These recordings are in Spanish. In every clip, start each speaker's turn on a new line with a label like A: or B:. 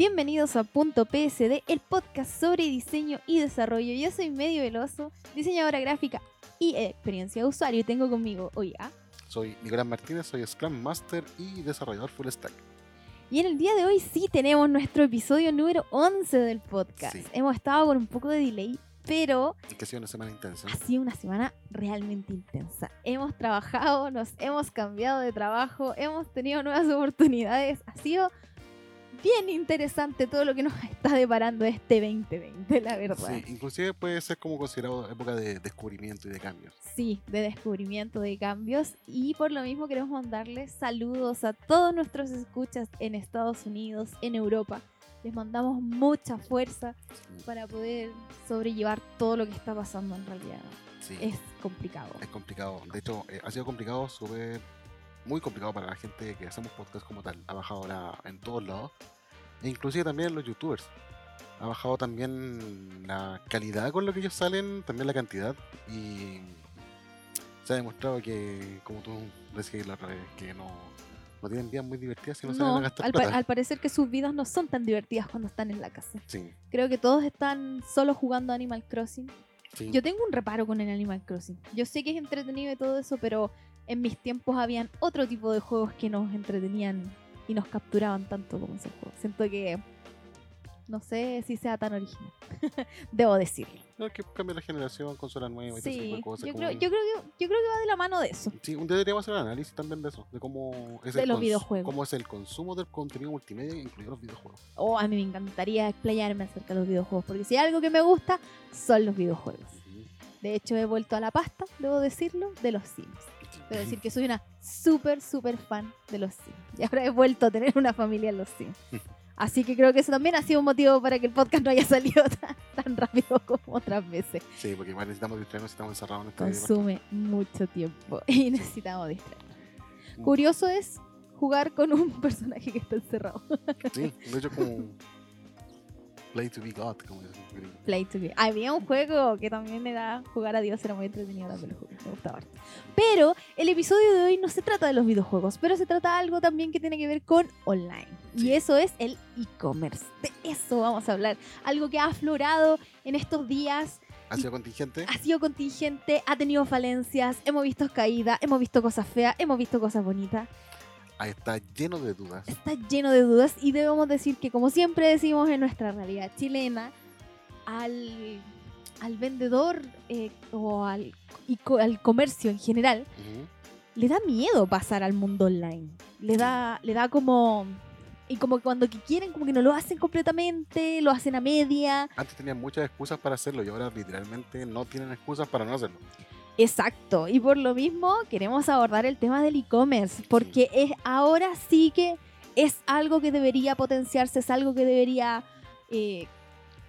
A: Bienvenidos a Punto PSD, el podcast sobre diseño y desarrollo. Yo soy Medio Veloso, diseñadora gráfica y experiencia de usuario. Y tengo conmigo hoy a...
B: Soy Nicolás Martínez, soy Scrum Master y desarrollador full stack.
A: Y en el día de hoy sí tenemos nuestro episodio número 11 del podcast.
B: Sí.
A: Hemos estado con un poco de delay, pero
B: Que ha sido una semana intensa.
A: ha sido una semana realmente intensa. Hemos trabajado, nos hemos cambiado de trabajo, hemos tenido nuevas oportunidades. Ha sido bien interesante todo lo que nos está deparando este 2020, la verdad.
B: Sí, inclusive puede ser como considerado época de descubrimiento y de cambios.
A: Sí, de descubrimiento de cambios y por lo mismo queremos mandarles saludos a todos nuestros escuchas en Estados Unidos, en Europa. Les mandamos mucha fuerza
B: Sí,
A: para poder sobrellevar todo lo que está pasando en realidad.
B: sí,
A: Es complicado.
B: es complicado. De hecho, eh, ha sido complicado, súper, muy complicado para la gente que hacemos podcast como tal. Ha bajado ahora en todos lados. E inclusive también los youtubers. Ha bajado también la calidad con lo que ellos salen, también la cantidad. Y se ha demostrado que, como tú decías la otra vez, que no, no tienen vidas muy divertidas si no, salen
A: No,
B: a gastar
A: al, pa-
B: plata.
A: al parecer que sus vidas no son tan divertidas cuando están en la casa.
B: Sí,
A: Creo que todos están solo jugando Animal Crossing.
B: sí.
A: Yo tengo un reparo con el Animal Crossing. Yo sé que es entretenido y todo eso, pero en mis tiempos habían otro tipo de juegos que nos entretenían y nos capturaban tanto como ese juego. Siento que no sé si sea tan original. Debo decirlo.
B: No, es que cambia la generación, consola nueva y ese tipo
A: Sí,
B: de cosas.
A: yo
B: como-
A: creo, yo, creo que, yo creo que va de la mano de eso.
B: Sí, un día deberíamos hacer un análisis también de eso, de cómo es,
A: De
B: el,
A: los videojuegos.
B: cómo es el consumo del contenido multimedia, incluidos los videojuegos.
A: O a mí me encantaría explayarme acerca de los videojuegos, porque si hay algo que me gusta, son los videojuegos. De hecho, he vuelto a la pasta, debo decirlo, de los Sims. Debo decir que soy una súper, súper fan de los Sims. Y ahora he vuelto a tener una familia en los Sims. Así que creo que eso también ha sido un motivo para que el podcast no haya salido tan, tan rápido como otras veces.
B: Sí, porque igual necesitamos distraernos si estamos encerrados en este
A: Consume mucho tiempo y necesitamos distraernos. Curioso es jugar con un personaje que está encerrado.
B: Sí, de hecho como Play to be God, como gringos.
A: Play to be. Había un juego que también era jugar a Dios, era muy entretenido también me gustaba harto. Pero el episodio de hoy no se trata de los videojuegos, pero se trata de algo también que tiene que ver con online. Y eso es el e-commerce. De eso vamos a hablar. Algo que ha aflorado en estos días,
B: ¿Ha sido contingente?
A: ha sido contingente, ha tenido falencias, hemos visto caídas, hemos visto cosas feas, hemos visto cosas bonitas.
B: Ahí está lleno de dudas.
A: está lleno de dudas y debemos decir que como siempre decimos en nuestra realidad chilena, al, al vendedor eh, o al, y co- al comercio en general,
B: Ujú.
A: le da miedo pasar al mundo online. Le da, le da como... Y como que cuando que quieren, como que no lo hacen completamente, lo hacen a media.
B: Antes tenían muchas excusas para hacerlo y ahora literalmente no tienen excusas para no hacerlo.
A: Exacto, y por lo mismo queremos abordar el tema del e-commerce, porque es ahora sí que es algo que debería potenciarse, es algo que debería eh,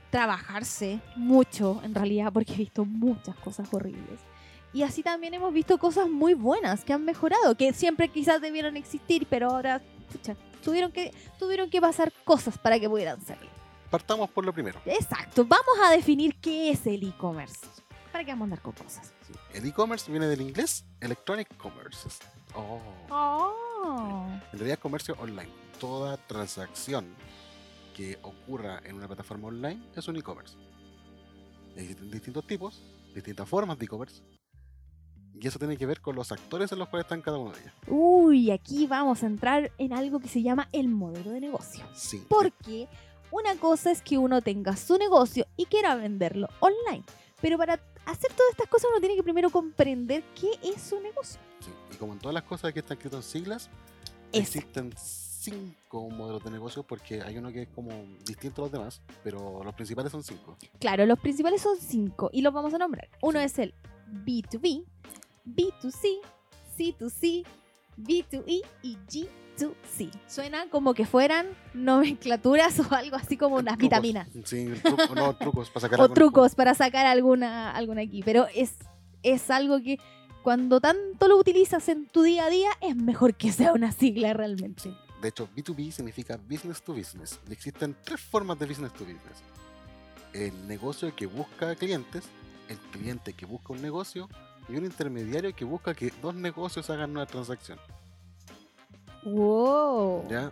A: trabajarse mucho en realidad, porque he visto muchas cosas horribles. Y así también hemos visto cosas muy buenas que han mejorado, que siempre quizás debieron existir, pero ahora pucha, tuvieron, que, tuvieron que pasar cosas para que pudieran ser.
B: Partamos por lo primero.
A: Exacto, vamos a definir qué es el e-commerce. ¿Para qué vamos a andar con cosas?
B: Sí. El e-commerce viene del inglés Electronic Commerce. Oh.
A: Oh.
B: En realidad, comercio online. Toda transacción que ocurra en una plataforma online es un e-commerce. Existen distintos tipos, distintas formas de e-commerce. Y eso tiene que ver con los actores en los cuales están cada uno de ellos.
A: Uy, aquí vamos a entrar en algo que se llama el modelo de negocio.
B: Sí.
A: Porque una cosa es que uno tenga su negocio y quiera venderlo online. Pero para hacer todas estas cosas uno tiene que primero comprender qué es su negocio.
B: sí. Y como en todas las cosas que están escritas en siglas,
A: Exacto.
B: existen cinco modelos de negocio porque hay uno que es como distinto a los demás, pero los principales son cinco.
A: Claro, los principales son cinco y los vamos a nombrar. Uno
B: Sí.
A: es el B2B, B2C, C2C, B2E y G2C. Suena como que fueran nomenclaturas o algo así como unas
B: Trucos.
A: vitaminas.
B: Sí, no, trucos para sacar
A: o trucos para sacar alguna, alguna aquí. Pero es, es algo que cuando tanto lo utilizas en tu día a día, es mejor que sea una sigla realmente.
B: De hecho, B2B significa business to business. Y existen tres formas de business to business. El negocio que busca clientes, el cliente que busca un negocio y un intermediario que busca que dos negocios hagan una transacción.
A: Wow.
B: ¿ya?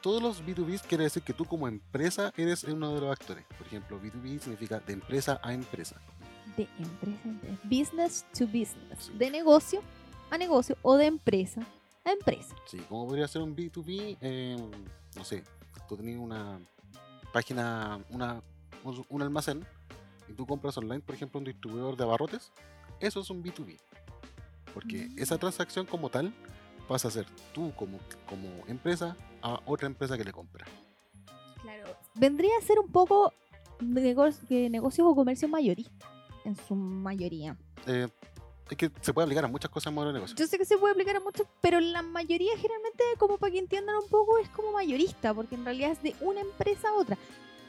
B: todos los B2B quiere decir que tú como empresa eres uno de los actores. Por ejemplo, B2B significa de empresa a empresa.
A: De empresa a empresa. Business to business. De negocio a negocio o de empresa a empresa.
B: Sí, ¿cómo podría ser un B2B? Eh, no sé, tú tenías una página, una, un- un almacén y tú compras online, por ejemplo, un distribuidor de abarrotes. Eso es un B2B. Porque
A: Mm.
B: esa transacción como tal pasa a ser tú como, como empresa a otra empresa que le compra.
A: Claro. Vendría a ser un poco que negocios o comercio mayorista, en su mayoría.
B: Eh, es que se puede aplicar a muchas cosas en modelo de negocio.
A: Yo sé que se puede aplicar a muchos, pero la mayoría generalmente, como para que entiendan un poco, es como mayorista, porque en realidad es de una empresa a otra.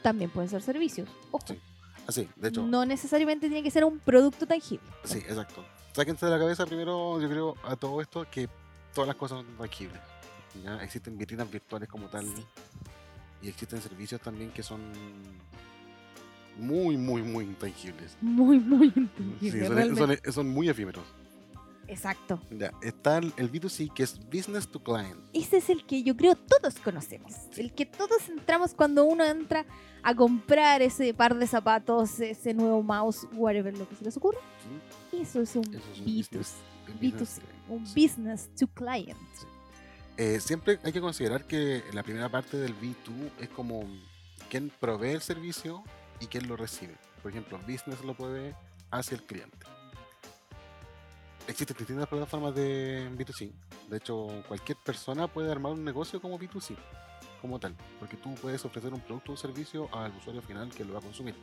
A: También pueden ser servicios. Ojo,
B: Sí. Así, de hecho,
A: no necesariamente tiene que ser un producto tangible.
B: sí, exacto. Sáquense de la cabeza primero, yo creo, a todo esto que todas las cosas son tangibles. ¿ya? Existen vitrinas virtuales como tal
A: Sí.
B: y existen servicios también que son muy, muy, muy intangibles.
A: Muy, muy
B: Sí,
A: intangible.
B: son,
A: realmente.
B: son- son muy efímeros.
A: Exacto.
B: Ya, está el, el B2C que es Business to Client.
A: Ese es el que yo creo todos conocemos. El que todos entramos cuando uno entra a comprar ese par de zapatos, ese nuevo mouse, whatever lo que se les ocurra.
B: ¿sí?
A: Eso es un
B: Eso es un
A: B2C.
B: business- un
A: B2C,
B: business to client,
A: un
B: sí.
A: business to client.
B: Eh, siempre hay que considerar que la primera parte del B2 es como quién provee el servicio y quién lo recibe. Por ejemplo, business lo provee hacia el cliente. Existen distintas plataformas de B2C. De hecho, cualquier persona puede armar un negocio como B2C, como tal, porque tú puedes ofrecer un producto o servicio al usuario final que lo va a consumir.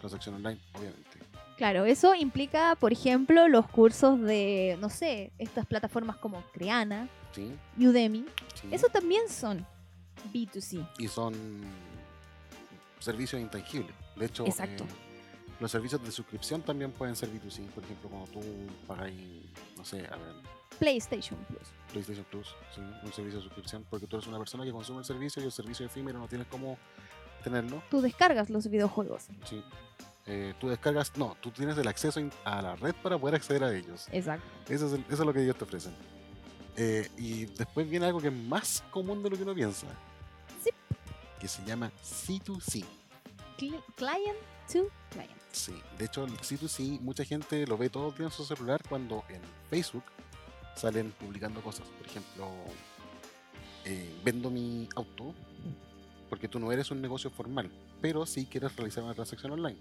B: Transacción online, obviamente.
A: Claro, eso implica, por ejemplo, los cursos de, no sé, estas plataformas como Creana,
B: ¿Sí?
A: Udemy.
B: sí.
A: Eso también son B2C.
B: y son servicios intangibles. De hecho,
A: Exacto.
B: eh, los servicios de suscripción también pueden ser B2C. Por ejemplo, cuando tú pagas, no sé, a ver,
A: PlayStation Plus.
B: PlayStation Plus, ¿sí? un servicio de suscripción, porque tú eres una persona que consume el servicio y el servicio efímero no tienes cómo tenerlo.
A: Tú descargas los videojuegos.
B: ¿sí? Eh, tú descargas, no, tú tienes el acceso a la red para poder acceder a ellos.
A: Exacto.
B: Eso es, el- eso es lo que ellos te ofrecen. Eh, y después viene algo que es más común de lo que uno piensa.
A: Sí.
B: Que se llama C2C.
A: Cli- Client to client.
B: Sí, de hecho el C2C mucha gente lo ve todo el día en su celular cuando en Facebook salen publicando cosas. Por ejemplo, eh, vendo mi auto porque tú no eres un negocio formal, pero sí quieres realizar una transacción online.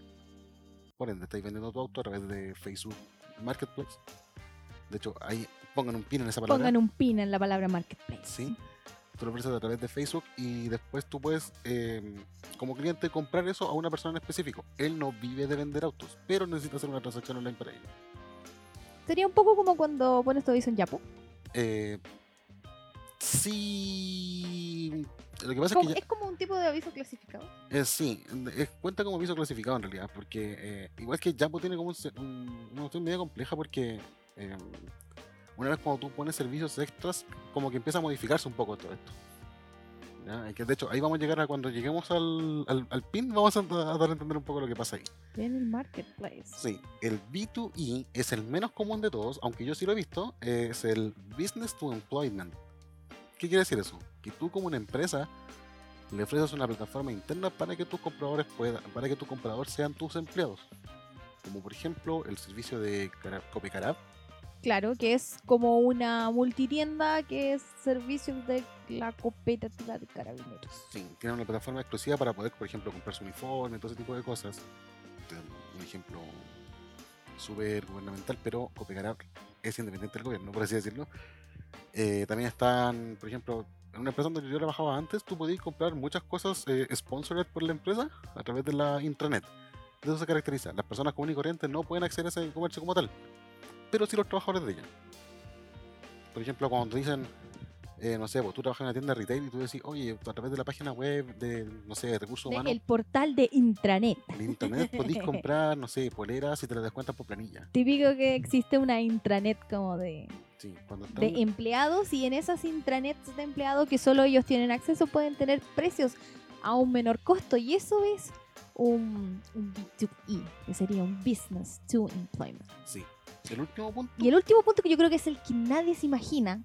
B: Por ende, estáis vendiendo tu auto a través de Facebook Marketplace. De hecho, ahí pongan un pin en esa palabra.
A: Pongan un pin en la palabra marketplace.
B: Sí. Lo ofreces a través de Facebook y después tú puedes, eh, como cliente, comprar eso a una persona en específico. Él no vive de vender autos, pero necesita hacer una transacción online para ello.
A: Sería un poco como cuando pones tu aviso en Yapo.
B: Eh, sí. Lo que pasa es que ya-
A: es como un tipo de aviso clasificado.
B: eh, sí, es- cuenta como aviso clasificado en realidad, porque eh, igual que Yapo tiene como un, un- una cuestión media compleja porque eh, una vez cuando tú pones servicios extras, como que empieza a modificarse un poco todo esto. ¿ya? Que de hecho ahí vamos a llegar a cuando lleguemos al, al, al pin, vamos a, a dar a entender un poco lo que pasa ahí.
A: En el marketplace.
B: Sí, el B2E es el menos común de todos, aunque yo sí lo he visto, es el Business to Employment. ¿Qué quiere decir eso? Que tú como una empresa le ofreces una plataforma interna para que tus compradores puedan, para que tus compradores sean tus empleados. Como por ejemplo el servicio de Cara- Copecarab,
A: Claro, que es como una multitienda que es servicios de la cooperativa de carabineros.
B: sí, tiene una plataforma exclusiva para poder, por ejemplo, comprar su uniforme, todo ese tipo de cosas. Un ejemplo súper gubernamental, pero Copecarab es independiente del gobierno, por así decirlo. Eh, también están, por ejemplo, en una empresa donde yo trabajaba antes, tú podías comprar muchas cosas eh, sponsored por la empresa a través de la intranet. De eso se caracteriza. Las personas comunes y corrientes no pueden acceder a ese comercio como tal, pero sí los trabajadores de ella. Por ejemplo, cuando te dicen, eh, no sé, pues tú trabajas en una tienda de retail y tú decís, oye, a través de la página web de, no sé, de recursos
A: De
B: humanos,
A: el portal de intranet.
B: en internet podéis comprar, no sé, poleras y te las descuentan por planilla.
A: Típico que existe una intranet como de,
B: Sí, cuando están,
A: de empleados y en esas intranets de empleados que solo ellos tienen acceso pueden tener precios a un menor costo y eso es un, un B2E, que sería un Business to Employment.
B: sí. El último punto,
A: Y el último punto que yo creo que es el que nadie se imagina,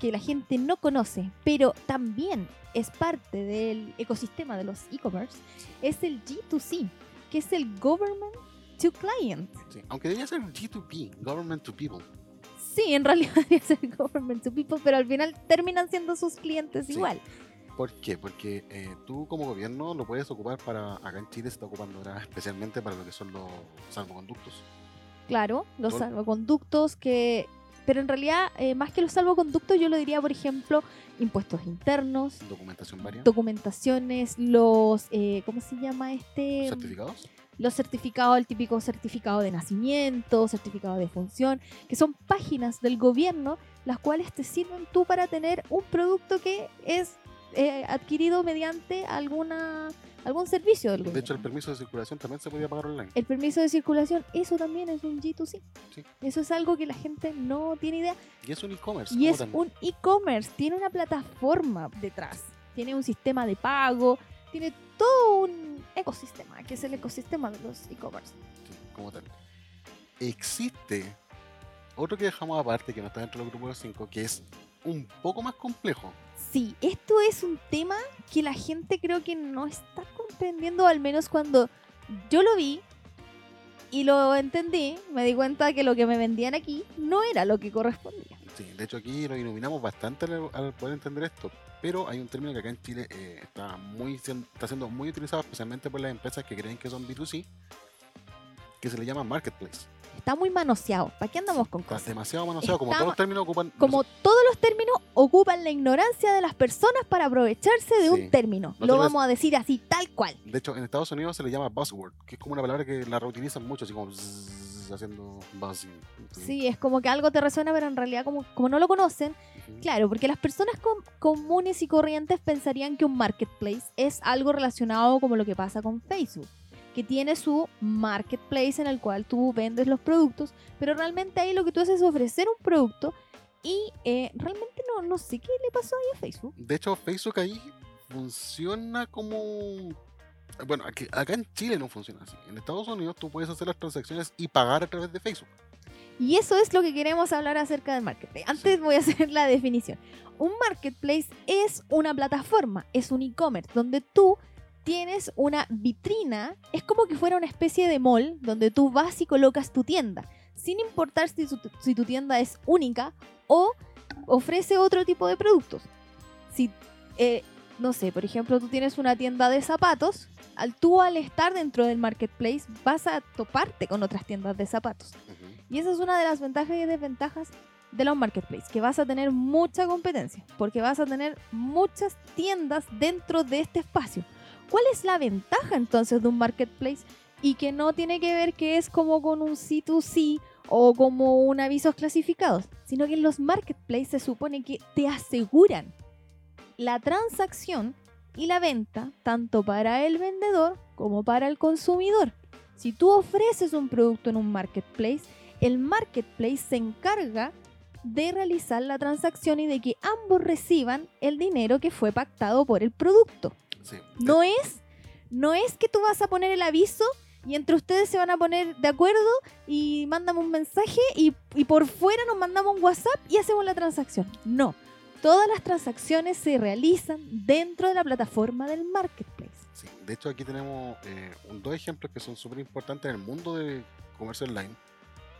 A: que la gente no conoce, pero también es parte del ecosistema de los e-commerce, es el G2C, que es el Government to Client.
B: Sí, Aunque debería ser G2P, Government to People.
A: Sí, en realidad debería ser Government to People, pero al final terminan siendo sus clientes
B: Sí.
A: igual.
B: ¿Por qué? Porque eh, tú como gobierno lo puedes ocupar para, acá en Chile se está ocupando ahora especialmente para lo que son los salvoconductos.
A: Claro, los salvoconductos que... Pero en realidad, eh, más que los salvoconductos, yo lo diría, por ejemplo, impuestos internos,
B: Documentación varia.
A: documentaciones, los... eh, ¿Cómo se llama este?
B: certificados.
A: los certificados, el típico certificado de nacimiento, certificado de función, que son páginas del gobierno las cuales te sirven tú para tener un producto que es eh, adquirido mediante alguna algún servicio del
B: De
A: gobierno.
B: hecho, el permiso de circulación también se podía pagar online.
A: El permiso de circulación, eso también es un G2C.
B: Sí.
A: Eso es algo que la gente no tiene idea.
B: Y es un e-commerce.
A: Y es un e-commerce, tiene una plataforma detrás, tiene un sistema de pago, tiene todo un ecosistema, que es el ecosistema de los e-commerce.
B: Sí, como tal. Existe otro que dejamos aparte, que no está dentro del grupo de los cinco, que es un poco más complejo.
A: Sí, esto es un tema que la gente creo que no está comprendiendo, al menos cuando yo lo vi y lo entendí, me di cuenta que lo que me vendían aquí no era lo que correspondía.
B: Sí, de hecho aquí nos iluminamos bastante al, al poder entender esto, pero hay un término que acá en Chile eh, está muy está siendo muy utilizado especialmente por las empresas que creen que son B2C, que se le llama marketplace.
A: Está muy manoseado. ¿Para qué andamos con
B: Está
A: cosas?
B: demasiado manoseado, como
A: Está
B: todos los términos ocupan
A: Como todos los términos ocupan la ignorancia de las personas para aprovecharse de
B: Sí.
A: un término. Lo vamos a decir así, tal cual.
B: De hecho, en Estados Unidos se le llama buzzword, que es como una palabra que la reutilizan mucho, así como haciendo buzzing.
A: Sí, es como que algo te resuena, pero en realidad como, como no lo conocen. Claro, porque las personas com- comunes y corrientes pensarían que un marketplace es algo relacionado como lo que pasa con Facebook, que tiene su marketplace en el cual tú vendes los productos, pero realmente ahí lo que tú haces es ofrecer un producto y eh, realmente no, no sé qué le pasó ahí a Facebook.
B: De hecho, Facebook ahí funciona como... Bueno, aquí- acá en Chile no funciona así. En Estados Unidos tú puedes hacer las transacciones y pagar a través de Facebook.
A: Y eso es lo que queremos hablar acerca del marketplace. Antes voy a hacer la definición. Un marketplace es una plataforma, es un e-commerce donde tú tienes una vitrina, es como que fuera una especie de mall donde tú vas y colocas tu tienda, sin importar si, su- si tu tienda es única o ofrece otro tipo de productos. Si, eh, no sé, por ejemplo, tú tienes una tienda de zapatos, al tú al estar dentro del marketplace vas a toparte con otras tiendas de zapatos.
B: Ujú.
A: Y esa es una de las ventajas y desventajas de los marketplaces, que vas a tener mucha competencia, porque vas a tener muchas tiendas dentro de este espacio. ¿Cuál es la ventaja entonces de un marketplace? Y que no tiene que ver que es como con un C2C o como un avisos clasificados, sino que en los marketplaces se supone que te aseguran la transacción y la venta tanto para el vendedor como para el consumidor. Si tú ofreces un producto en un marketplace, el marketplace se encarga de realizar la transacción y de que ambos reciban el dinero que fue pactado por el producto.
B: Sí.
A: No es, no es que tú vas a poner el aviso y entre ustedes se van a poner de acuerdo y mándame un mensaje y, y por fuera nos mandamos un WhatsApp y hacemos la transacción. No, todas las transacciones se realizan dentro de la plataforma del marketplace.
B: Sí, De hecho, aquí tenemos eh, un- dos ejemplos que son súper importantes en el mundo de comercio online.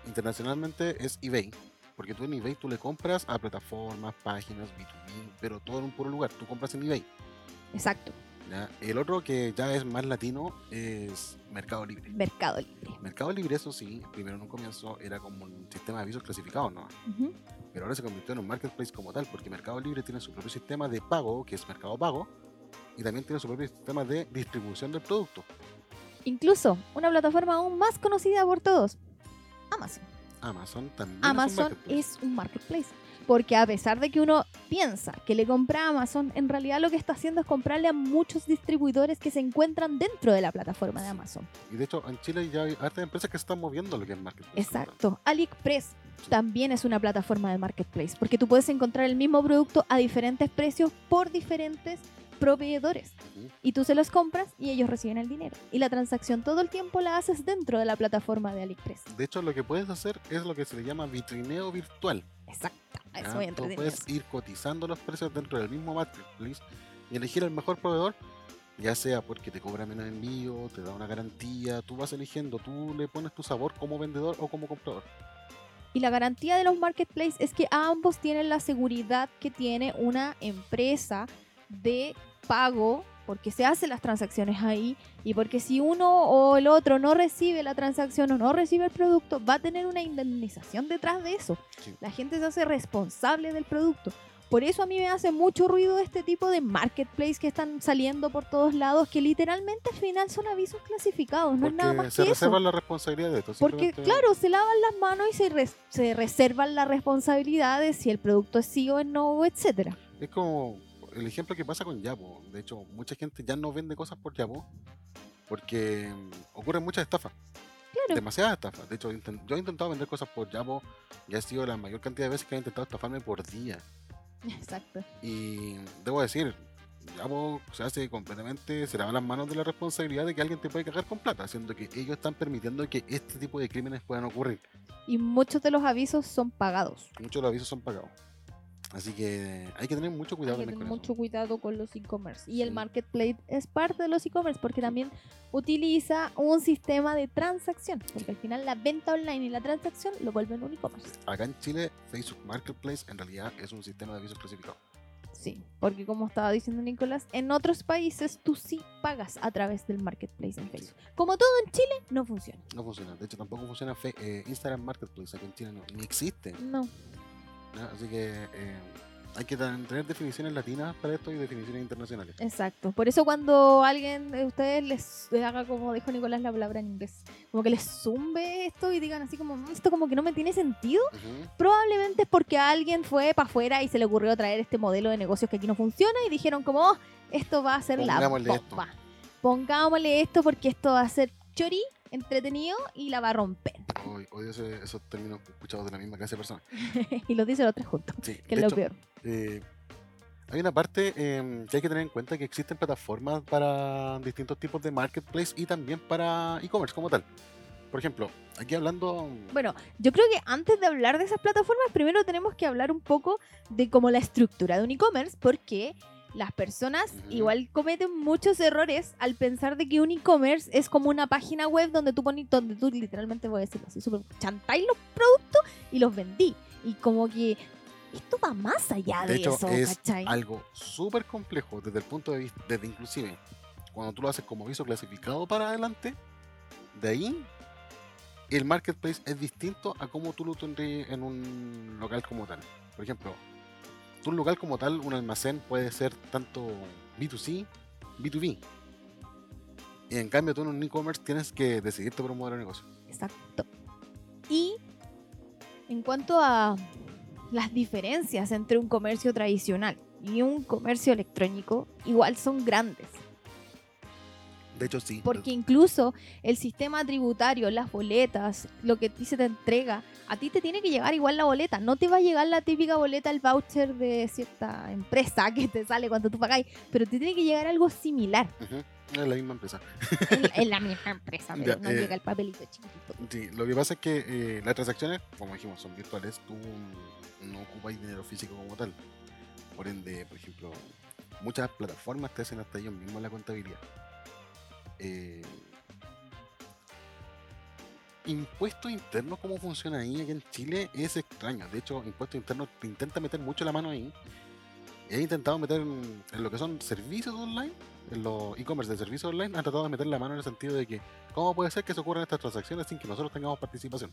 B: Internacionalmente es eBay. Porque tú en eBay tú le compras a plataformas, páginas, B2B, pero todo en un puro lugar. Tú compras en eBay.
A: Exacto,
B: ¿ya? El otro que ya es más latino es Mercado Libre.
A: Mercado Libre.
B: Mercado Libre, eso sí, primero en un comienzo era como un sistema de avisos clasificados, ¿no? Pero ahora se convirtió en un marketplace como tal, porque Mercado Libre tiene su propio sistema de pago, que es Mercado Pago, y también tiene su propio sistema de distribución del producto.
A: Incluso una plataforma aún más conocida por todos, Amazon.
B: Amazon también es un
A: Amazon
B: marketplace.
A: es un marketplace. Porque a pesar de que uno piensa que le compra a Amazon, en realidad lo que está haciendo es comprarle a muchos distribuidores que se encuentran dentro de la plataforma de Amazon.
B: Y de hecho, en Chile ya hay hartas empresas que se están moviendo lo que es marketplace.
A: Exacto. AliExpress también es una plataforma de marketplace, porque tú puedes encontrar el mismo producto a diferentes precios por diferentes proveedores. Y tú se los compras y ellos reciben el dinero. Y la transacción todo el tiempo la haces dentro de la plataforma de AliExpress.
B: De hecho, lo que puedes hacer es lo que se le llama vitrineo virtual.
A: Exacto. Ah, es
B: ¿ya?
A: muy
B: Tú
A: entretenido
B: puedes
A: eso.
B: ir cotizando los precios dentro del mismo marketplace y elegir el mejor proveedor, ya sea porque te cobra menos envío, te da una garantía, tú vas eligiendo, tú le pones tu sabor como vendedor o como comprador.
A: Y la garantía de los marketplaces es que ambos tienen la seguridad que tiene una empresa de pago, porque se hacen las transacciones ahí, y porque si uno o el otro no recibe la transacción o no recibe el producto, va a tener una indemnización detrás de eso.
B: Sí.
A: La gente se hace responsable del producto. Por eso a mí me hace mucho ruido este tipo de marketplace que están saliendo por todos lados, que literalmente al final son avisos clasificados, no es nada más
B: se
A: que eso.
B: reservan la responsabilidad de esto.
A: Porque, claro, se lavan las manos y se, res- se reservan las responsabilidades si el producto es sí o es no, etcétera.
B: Es como el ejemplo que pasa con Yapo. De hecho, mucha gente ya no vende cosas por Yapo porque mm, ocurren muchas estafas.
A: Claro.
B: Demasiadas estafas. De hecho, yo he intentado vender cosas por Yapo y ha sido la mayor cantidad de veces que he intentado estafarme por día.
A: Exacto.
B: Y debo decir, Yapo se hace completamente, se lava las manos de la responsabilidad de que alguien te puede cagar con plata, haciendo que ellos están permitiendo que este tipo de crímenes puedan ocurrir.
A: Y muchos de los avisos son pagados.
B: Muchos de los avisos son pagados. Así que hay que tener mucho
A: Hay
B: cuidado
A: que
B: también
A: tener
B: con eso.
A: mucho cuidado con los e-commerce. Y el
B: Sí.
A: marketplace es parte de los e-commerce porque también utiliza un sistema de transacción. Porque al final la venta online y la transacción lo vuelven un e-commerce.
B: Acá en Chile, Facebook Marketplace en realidad es un sistema de avisos clasificados.
A: Sí, porque como estaba diciendo Nicolás, en otros países tú sí pagas a través del marketplace en Facebook. Como todo en Chile, no funciona.
B: No funciona. De hecho, tampoco funciona fe- eh, Instagram Marketplace. Aquí en Chile no, ni existe.
A: No.
B: Así que eh, hay que tener definiciones latinas para esto y definiciones internacionales.
A: Exacto. Por eso cuando alguien de ustedes les haga como dijo Nicolás la palabra en inglés, como que les zumbe esto y digan así como, "Mm, esto como que no me tiene sentido, probablemente es porque alguien fue para afuera y se le ocurrió traer este modelo de negocios que aquí no funciona y dijeron como, "Oh, esto va a ser la
B: Pongámosle esto".
A: bomba. Pongámosle esto porque esto va a ser chori, entretenido y la va a romper.
B: Oy- Odio ese- esos términos escuchados de la misma clase de personas.
A: y lo dice los tres juntos,
B: Sí,
A: que es lo
B: hecho,
A: peor.
B: eh, hay una parte em, que hay que tener en cuenta que existen plataformas para distintos tipos de marketplace y también para e-commerce como tal. Por ejemplo, aquí hablando
A: Bueno, yo creo que antes de hablar de esas plataformas, primero tenemos que hablar un poco de cómo la estructura de un e-commerce, porque las personas igual cometen muchos errores al pensar de que un e-commerce es como una página web donde tú pones, donde tú literalmente voy a decirlo así, súper chantáis los productos y los vendí. Y como que esto va más allá de,
B: De hecho,
A: eso,
B: es
A: ¿cachai?
B: algo súper complejo desde el punto de vista, desde inclusive cuando tú lo haces como aviso clasificado para adelante, de ahí el marketplace es distinto a cómo tú lo tendrías en un local como tal. Por ejemplo, tú un local como tal, un almacén puede ser tanto B2C, B2B. Y en cambio tú en un e-commerce tienes que decidirte por un modelo de negocio.
A: Exacto. Y en cuanto a las diferencias entre un comercio tradicional y un comercio electrónico, igual son grandes.
B: De hecho, sí.
A: Porque incluso el sistema tributario, las boletas, lo que a ti se te entrega, a ti te tiene que llegar igual la boleta. No te va a llegar la típica boleta, el voucher de cierta empresa que te sale cuando tú pagáis, pero te tiene que llegar algo similar
B: Ujú, Es la misma empresa.
A: en la misma empresa, pero
B: Ya,
A: no
B: eh,
A: llega el papelito chiquitito.
B: Sí, lo que pasa es que eh, las transacciones, como dijimos, son virtuales, tú no ocupas dinero físico como tal. Por ende, por ejemplo, muchas plataformas te hacen hasta ellos mismos la contabilidad. Eh, impuesto interno, cómo funciona ahí aquí en Chile, es extraño. De hecho, impuesto interno te intenta meter mucho la mano ahí. He intentado meter en, en lo que son servicios online, en los e-commerce de servicios online, han tratado de meter la mano en el sentido de que, ¿cómo puede ser que se ocurran estas transacciones sin que nosotros tengamos participación?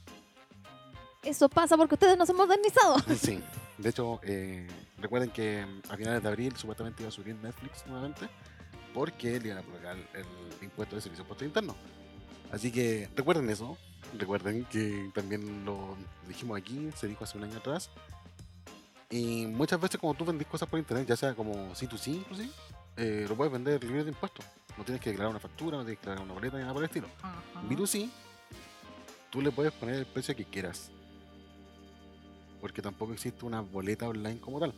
A: Eso pasa porque ustedes no se han modernizado.
B: Sí, de hecho, eh, recuerden que a finales de abril supuestamente iba a subir Netflix nuevamente porque le iban a colocar el, impuesto de servicio impuesto interno. Así que recuerden eso, recuerden que también lo dijimos aquí, se dijo hace un año atrás. Y muchas veces cuando tú vendís cosas por internet, ya sea como C2C inclusive, eh, lo puedes vender libre de impuestos. No tienes que declarar una factura, no tienes que declarar una boleta ni nada por el estilo. B2C, tú le puedes poner el precio que quieras. Porque tampoco existe una boleta online como tal.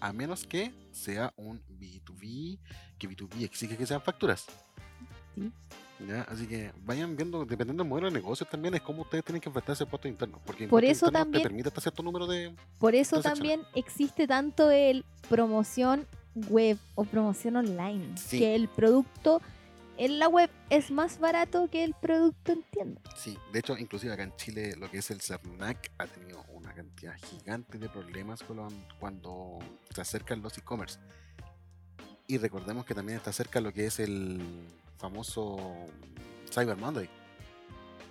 B: A menos que sea un B2B, que B2B exige que sean facturas.
A: Sí.
B: ¿ya? Así que vayan viendo, dependiendo del modelo de negocio también, es cómo ustedes tienen que enfrentarse a impuestos internos. Porque
A: Por eso
B: internos
A: también-
B: te permite hasta cierto número de.
A: Por eso también existe tanto el promoción web o promoción online,
B: Sí.
A: que el producto en la web es más barato que el producto en tienda.
B: Sí, de hecho, inclusive acá en Chile, lo que es el CERNAC ha tenido una cantidad gigante de problemas cuando se acercan los e-commerce. Y recordemos que también está cerca lo que es el famoso Cyber Monday.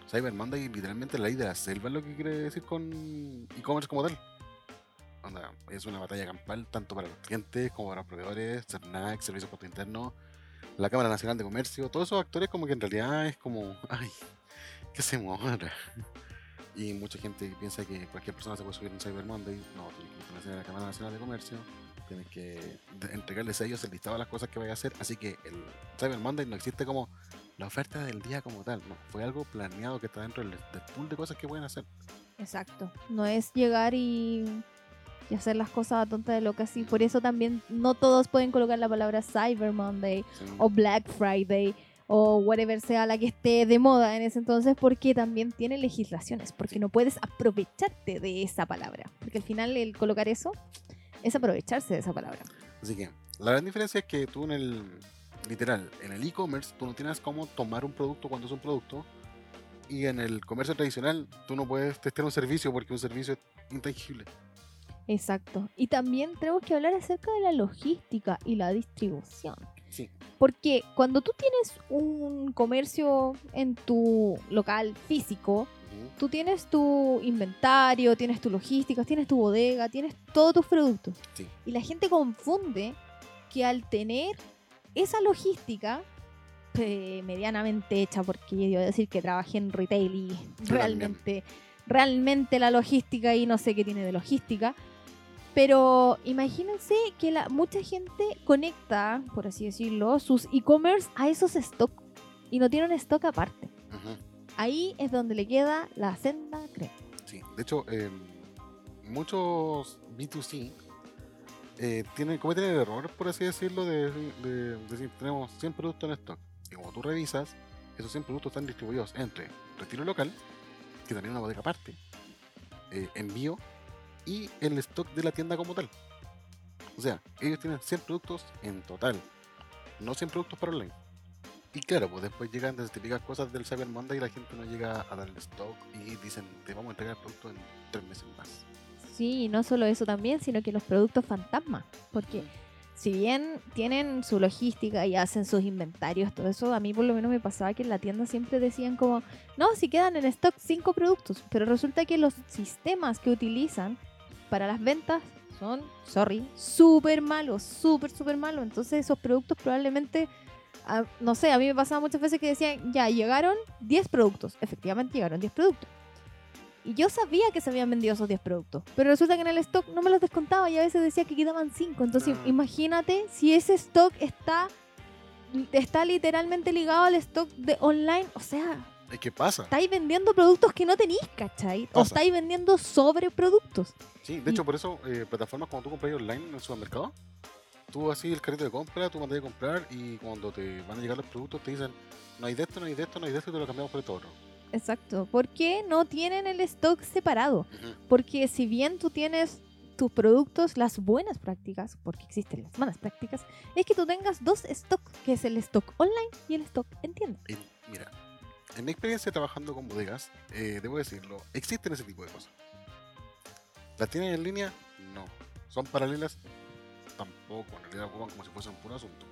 B: Cyber Monday, literalmente la ley de la selva es lo que quiere decir con e-commerce como tal. Onda, es una batalla campal tanto para los clientes como para los proveedores, CERNAC, Servicio de Puerto Interno, la Cámara Nacional de Comercio, todos esos actores como que en realidad es como, ay, ¿qué hacemos ahora? Y mucha gente piensa que cualquier persona se puede subir un Cyber Monday. No, tienes que pertenecer a la Cámara Nacional de Comercio. Tienes que entregarles a ellos el listado de las cosas que vaya a hacer. Así que el Cyber Monday no existe como la oferta del día como tal. No, fue algo planeado que está dentro del pool de cosas que pueden hacer.
A: Exacto. No es llegar y, y hacer las cosas a tonta de locas. Y por eso también no todos pueden colocar la palabra Cyber Monday
B: Sí.
A: o Black Friday o whatever sea la que esté de moda en ese entonces porque también tiene legislaciones, porque no puedes aprovecharte de esa palabra, porque al final el colocar eso es aprovecharse de esa palabra.
B: Así que la gran diferencia es que tú en el literal, en el e-commerce, tú no tienes cómo tomar un producto cuando es un producto. Y en el comercio tradicional, tú no puedes testear un servicio porque un servicio es intangible.
A: Exacto. Y también tenemos que hablar acerca de la logística y la distribución.
B: Sí.
A: Porque cuando tú tienes un comercio en tu local físico, tú tienes tu inventario, tienes tu logística, tienes tu bodega, tienes todos tus productos.
B: Sí.
A: Y la gente confunde que al tener esa logística eh, medianamente hecha, porque yo iba a decir que trabajé en retail y realmente, realmente la logística y no sé qué tiene de logística. Pero imagínense que la, mucha gente conecta, por así decirlo, sus e-commerce a esos stock y no tienen stock aparte.
B: Ujú.
A: Ahí es donde le queda la senda crema.
B: Sí, de hecho, eh, muchos B2C eh, tienen, cometen el error, por así decirlo, de, de decir, tenemos 100 productos en stock. Y como tú revisas, esos 100 productos están distribuidos entre retiro local, que también es una bodega aparte, eh, envío y el stock de la tienda como tal. O sea, ellos tienen 100 productos en total, no 100 productos para online. Y claro, pues después llegan las típicas cosas del Cyber Monday y la gente no llega a darle stock y dicen, te vamos a entregar el producto en tres meses más.
A: Sí, y no solo eso también, sino que los productos fantasma. Porque si bien tienen su logística y hacen sus inventarios, todo eso, a mí por lo menos me pasaba que en la tienda siempre decían como, no, si quedan en stock cinco productos, pero resulta que los sistemas que utilizan para las ventas son, sorry, súper malos, súper, súper malos. Entonces esos productos probablemente, ah, no sé, a mí me pasaba muchas veces que decían, ya, llegaron 10 productos, efectivamente llegaron 10 productos. Y yo sabía que se habían vendido esos 10 productos, pero resulta que en el stock no me los descontaba y a veces decía que quedaban 5. Entonces,
B: Ah.
A: imagínate si ese stock está, está literalmente ligado al stock de online. O sea,
B: Que pasa.
A: estáis vendiendo productos que no tenéis, ¿cachai? O
B: Pasa.
A: estáis vendiendo sobreproductos.
B: Sí, de hecho, por eso, eh, plataformas como tú compras online en el supermercado, tú así el carrito de compra, tú mandas a comprar y cuando te van a llegar los productos te dicen, no hay de esto, no hay de esto, no hay de esto y te lo cambiamos por esto otro.
A: Exacto. porque no tienen el stock separado? Porque si bien tú tienes tus productos, las buenas prácticas, porque existen las malas prácticas, es que tú tengas dos stocks, que es el stock online y el stock en tienda.
B: Mira, en mi experiencia trabajando con bodegas, eh, debo decirlo, existen ese tipo de cosas. ¿Las tienen en línea? No. ¿Son paralelas? Tampoco. En realidad ocupan como si fuese un puro asunto.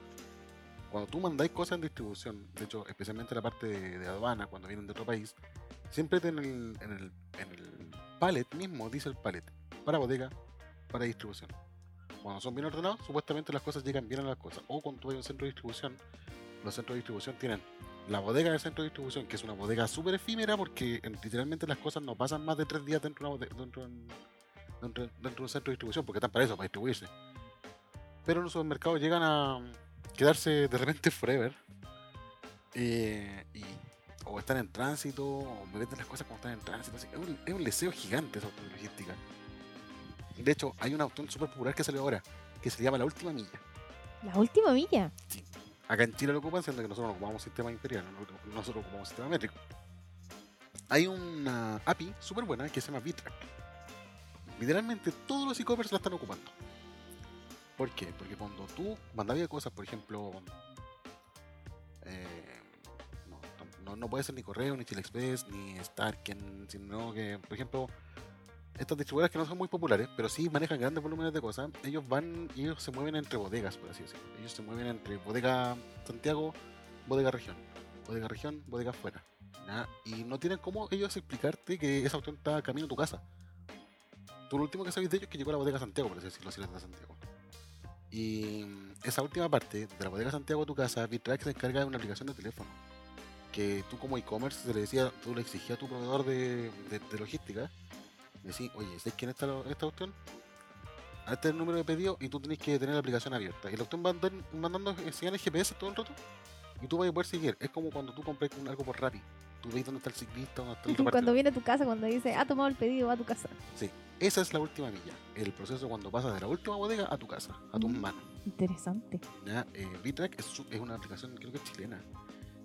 B: Cuando tú mandáis cosas en distribución, de hecho, especialmente la parte de, de aduana, cuando vienen de otro país, siempre en el, en el, en el pallet mismo dice el pallet para bodega, para distribución. Cuando son bien ordenados, supuestamente las cosas llegan bien a las cosas. O cuando a un centro de distribución, los centros de distribución tienen la bodega del centro de distribución, que es una bodega súper efímera porque en- literalmente las cosas no pasan más de tres días dentro de, una dentro, dentro, de- dentro de un centro de distribución, porque están para eso, para distribuirse. Pero los supermercados llegan a quedarse de repente forever. eh, y, o están en tránsito, o me venden las cosas como están en tránsito. así, es, un, es un leseo gigante esa logística. De hecho, hay una opción súper popular que salió ahora, que se llama la última milla.
A: La última milla.
B: Acá en Chile lo ocupan, siendo que nosotros no ocupamos sistema imperial, no- nosotros ocupamos sistema métrico. Hay una API súper buena que se llama Bitrack. Literalmente todos los e-commerce la están ocupando. ¿Por qué? Porque cuando tú mandabas cosas, por ejemplo, eh, no, no, no puede ser ni Correo, ni Chile Express, ni Starken, sino que, por ejemplo, estas distribuidoras que no son muy populares, pero sí manejan grandes volúmenes de cosas, ellos van y ellos se mueven entre bodegas, por así decirlo. Ellos se mueven entre bodega Santiago, bodega región, bodega región, bodega afuera. ¿ya? Y no tienen cómo ellos explicarte que esa opción está camino a tu casa. Tú lo último que sabéis de ellos es que llegó a la bodega Santiago, por así decirlo, si eres de Santiago. Y esa última parte de la bodega Santiago a tu casa, Bitrack se encarga de una aplicación de teléfono. Que tú como e-commerce le decía, tú le exigías a tu proveedor de- de logística, decís, oye, ¿sabes quién está lo- esta opción? Este es el número de pedido y tú tenés que tener la aplicación abierta. Y la opción va mandando señales GPS todo el rato y tú vas a poder seguir. Es como cuando tú compras algo por Rappi. Tú veis dónde está el ciclista, dónde está el
A: Cuando viene a tu casa, cuando dice, ha tomado el pedido, va a tu casa.
B: Esa es la última milla. El proceso cuando pasas de la última bodega a tu casa, a tus
A: Mm.
B: manos.
A: Interesante.
B: ¿ya? Eh, es, una aplicación, creo que es chilena.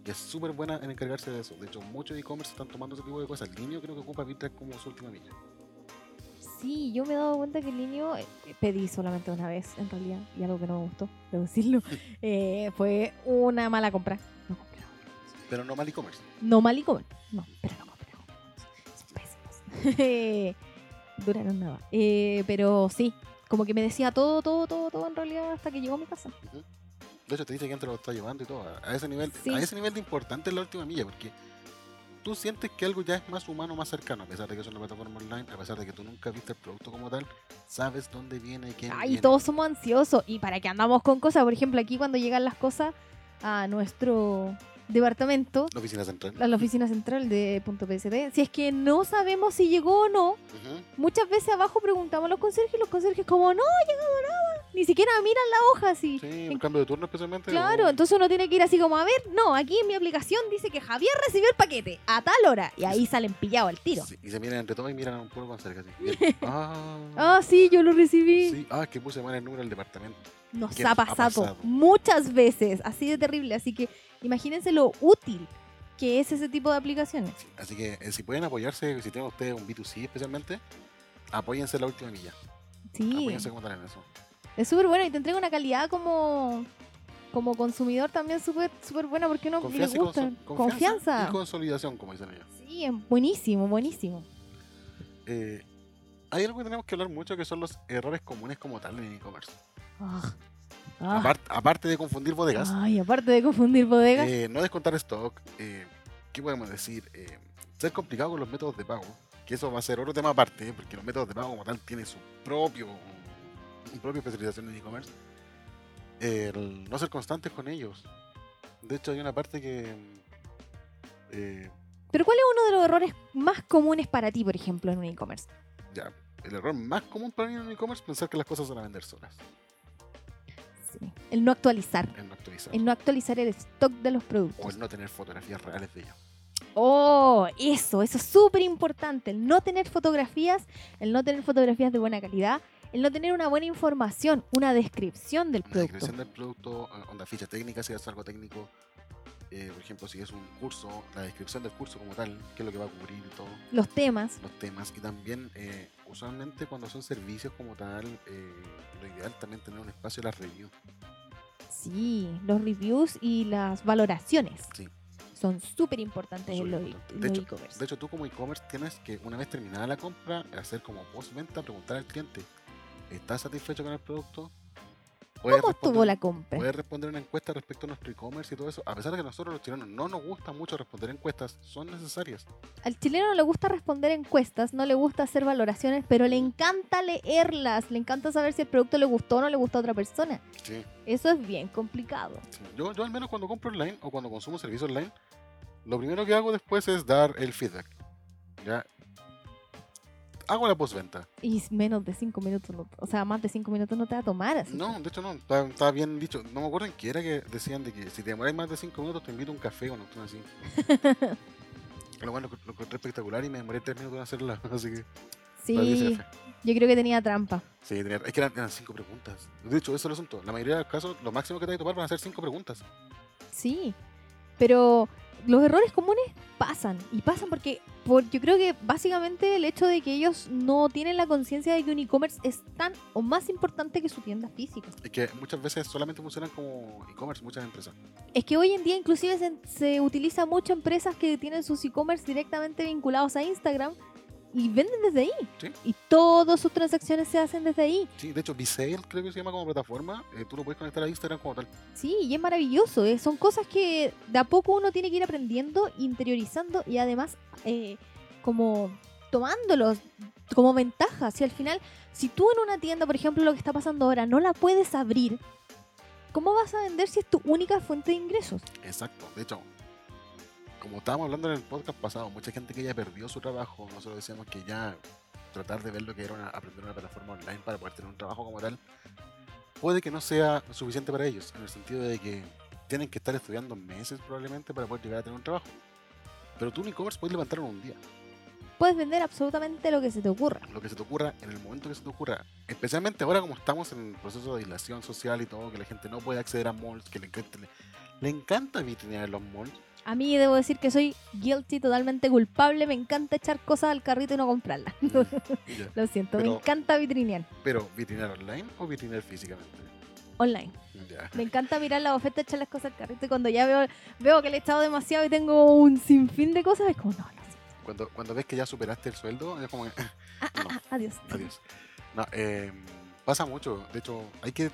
B: Y es súper buena en encargarse de eso. De hecho, muchos e-commerce están tomando ese tipo de cosas. Linio creo que ocupa Bitrack como su última milla.
A: Sí, yo me he dado cuenta que el niño eh, pedí solamente una vez, en realidad, y algo que no me gustó, debo decirlo. Eh, fue una mala compra. No compré.
B: Pero no mal e-commerce.
A: No mal y comer. No, pero no compré. Son pésimos. Duraron nada. Eh, pero sí, como que me decía todo, todo, todo, todo en realidad hasta que llegó a mi casa.
B: De hecho, te dice quién te lo está llevando y todo. A- A ese nivel,
A: Sí.
B: a ese nivel de importante es la última milla, porque tú sientes que algo ya es más humano, más cercano, a pesar de que es una plataforma online, a pesar de que tú nunca viste el producto como tal, sabes dónde viene, quién
A: Ay,
B: viene.
A: todos somos ansiosos. ¿Y para qué andamos con cosas? Por ejemplo, aquí cuando llegan las cosas a nuestro departamento,
B: La oficina central.
A: a la oficina central de punto .psd, si es que no sabemos si llegó o no, muchas veces abajo preguntamos a los conserjes y los conserjes como, no ha llegado nada. Ni siquiera miran la hoja así.
B: Sí,
A: En-
B: un cambio de turno especialmente.
A: Claro,
B: o-
A: entonces uno tiene que ir así como, a ver, no, aquí en mi aplicación dice que Javier recibió el paquete a tal hora. Y ahí salen pillados al tiro.
B: Sí, y se miran entre todos y miran a un puro conserje así. Y él, ah,
A: Ah, sí, yo lo recibí.
B: sí, ah, que puse mal el número del departamento.
A: Nos
B: ¿Qué
A: ha
B: ha
A: pasado, muchas veces, así de terrible. Así que imagínense lo útil que es ese tipo de aplicaciones.
B: Sí, Así que eh, si pueden apoyarse, si tienen ustedes un B2C especialmente, apóyense en la última milla.
A: Sí,
B: Apóyense como tal en eso.
A: Es súper bueno y te entrega una calidad como, como consumidor también súper súper buena porque uno le
B: Confianza, y
A: gusta. Confianza.
B: y consolidación, como dicen ellos.
A: Sí, es buenísimo, buenísimo.
B: Eh, hay algo que tenemos que hablar mucho que son los errores comunes como tal en e-commerce.
A: Ah. Ah.
B: Apart- aparte de confundir bodegas,
A: Ay, aparte de confundir bodegas.
B: eh, no descontar stock, eh, ¿qué podemos decir? Ser complicado con los métodos de pago, que eso va a ser otro tema aparte, porque los métodos de pago como tal tienen su propio, su propia especialización en e-commerce. El no ser constantes con ellos. De hecho, hay una parte que... eh,
A: Pero ¿cuál es uno de los errores más comunes para ti, por ejemplo, en un e-commerce?
B: ya, el error más común para mí en un e-commerce es pensar que las cosas van a vender solas,
A: Sí. El no actualizar.
B: en no actualizar.
A: El no actualizar el stock de los
B: O
A: productos.
B: el no tener fotografías reales de ellos.
A: Oh, eso, eso es súper importante. El no tener fotografías, el no tener fotografías de buena calidad, el no tener una buena información, una descripción del
B: La
A: producto.
B: descripción del producto, eh, onda ficha técnica, si es algo técnico. eh, por ejemplo, si es un curso, la descripción del curso como tal, qué es lo que va a cubrir y todo,
A: Los temas.
B: los temas. Y también, eh, usualmente cuando son servicios como tal, eh, lo ideal también tener un espacio de las reviews.
A: Sí, los reviews y las valoraciones
B: Sí.
A: son súper importantes en los e-commerce.
B: De hecho, tú como e-commerce tienes que, una vez terminada la compra, hacer como post-venta, preguntar al cliente, ¿estás satisfecho con el producto?
A: ¿Cómo estuvo la compra?
B: Puedes responder una encuesta respecto a nuestro e-commerce y todo eso. A pesar de que nosotros los chilenos no nos gusta mucho responder encuestas, son necesarias.
A: Al chileno no le gusta responder encuestas, no le gusta hacer valoraciones, pero le encanta leerlas, le encanta saber si el producto le gustó o no le gustó a otra persona.
B: Sí,
A: Eso es bien complicado.
B: sí. Yo, yo al menos cuando compro online o cuando consumo servicio online, lo primero que hago después es dar el feedback. Ya. Hago la postventa.
A: Y menos de cinco minutos, no- o sea, más de cinco minutos no te va a tomar así.
B: No, de hecho no, está, está bien dicho. No me acuerdo en qué era que decían de que si te demoráis más de 5 minutos te invito a un café o no, así. lo bueno, lo, encontré espectacular y me demoré 3 minutos en hacerla, así que...
A: Sí,
B: la 10 F.
A: yo creo que tenía trampa.
B: Sí, tenía- es que eran, eran cinco preguntas. De hecho, eso es el asunto. La mayoría de los casos, lo máximo que te hay que tomar van a ser cinco preguntas.
A: Sí, pero los errores comunes pasan y pasan porque por, yo creo que básicamente el hecho de que ellos no tienen la conciencia de que un e-commerce es tan o más importante que su tienda física.
B: Es que muchas veces solamente funcionan como e-commerce muchas empresas.
A: Es que hoy en día inclusive se, se utiliza mucho empresas que tienen sus e-commerce directamente vinculados a Instagram y venden desde ahí.
B: Sí.
A: Y todas sus transacciones se hacen desde ahí.
B: Sí, de hecho, Visale creo que se llama como plataforma. eh, tú lo puedes conectar a Instagram como tal.
A: Sí, y es maravilloso. eh, Son cosas que de a poco uno tiene que ir aprendiendo, interiorizando y además eh, como tomándolos como ventaja. Si al final, si tú en una tienda, por ejemplo, lo que está pasando ahora, no la puedes abrir, ¿cómo vas a vender si es tu única fuente de ingresos?
B: Exacto. De hecho, como estábamos hablando en el podcast pasado, mucha gente que ya perdió su trabajo, nosotros decíamos que ya tratar de ver lo que era una- aprender una plataforma online para poder tener un trabajo como tal, puede que no sea suficiente para ellos, en el sentido de que tienen que estar estudiando meses probablemente para poder llegar a tener un trabajo. Pero tú un e-commerce puedes levantar en un día,
A: Puedes vender absolutamente lo que se te ocurra.
B: lo que se te ocurra en el momento que se te ocurra. Especialmente ahora como estamos en el proceso de aislación social y todo, que la gente no puede acceder a malls, que le encanta, le, le encanta vitrinear los malls.
A: A mí debo decir que soy guilty, totalmente culpable. Me encanta echar cosas al carrito y no comprarlas.
B: Ya.
A: Lo siento, me encanta vitrinear
B: Pero, ¿vitrinear online o vitrinear físicamente?
A: online. Me encanta mirar la oferta, echar las cosas al carrito y cuando ya veo, veo que le he echado demasiado y tengo un sinfín de cosas, es como, no, siento.
B: Cuando, cuando ves que ya superaste el sueldo, es como, que,
A: Ah, ah,
B: No.
A: ah, adiós.
B: adiós. No, eh, pasa mucho. De hecho, hay que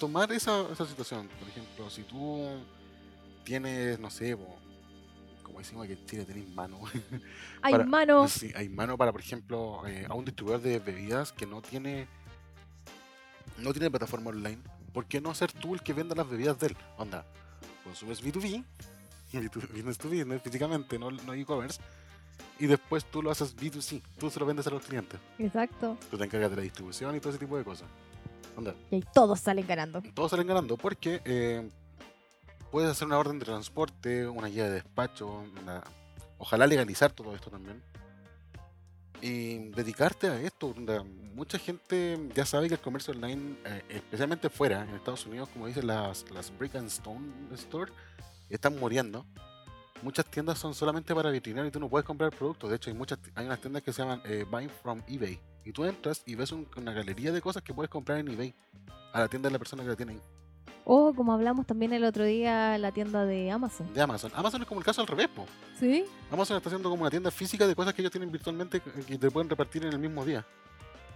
B: tomar esa, esa situación. Por ejemplo, si tú tienes, no sé, como decimos que en Chile tenéis mano.
A: Ay,
B: para-
A: mano.
B: Sí, hay mano para, por ejemplo, eh, a un distribuidor de bebidas que no tiene no tiene plataforma online. ¿Por qué no ser tú el que venda las bebidas de él? Onda, consumes B2B, B2- business to business físicamente, no, no e-commerce, y después tú lo haces B2C, tú se lo vendes a los clientes.
A: Exacto.
B: Tú te encargas de la distribución y todo ese tipo de cosas. Onda,
A: Y ahí todos salen ganando.
B: todos salen ganando porque eh, puedes hacer una orden de transporte, una guía de despacho, ojalá legalizar todo esto también. Y dedicarte a esto. Mucha gente ya sabe que el comercio online, eh, especialmente fuera, en Estados Unidos, como dicen las, las Brick and Stone Store, están muriendo. Muchas tiendas son solamente para vitrinear y tú no puedes comprar productos. De hecho, hay muchas hay unas tiendas que se llaman eh, Buying from eBay. Y tú entras y ves un- una galería de cosas que puedes comprar en eBay a la tienda de la persona que la tiene.
A: O como hablamos también el otro día la tienda de Amazon.
B: de Amazon. Amazon es como el caso al revés, po.
A: ¿Sí?
B: Amazon está haciendo como una tienda física de cosas que ellos tienen virtualmente que te pueden repartir en el mismo día.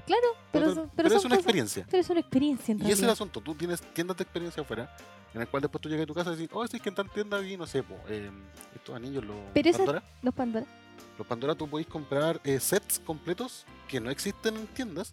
A: Claro, pero,
B: Pero, pero
A: pero
B: es una
A: cosas-
B: experiencia.
A: Pero es una experiencia en
B: Y ese es el asunto. Tú tienes tiendas de experiencia afuera, en el cual después tú llegas a tu casa y dices, oh, sí, es que en tal tienda vi, no sé, po, eh, estos anillos, los
A: Pero
B: Pandora.
A: Los Pandora.
B: Los Pandora tú podéis comprar eh, sets completos que no existen en tiendas.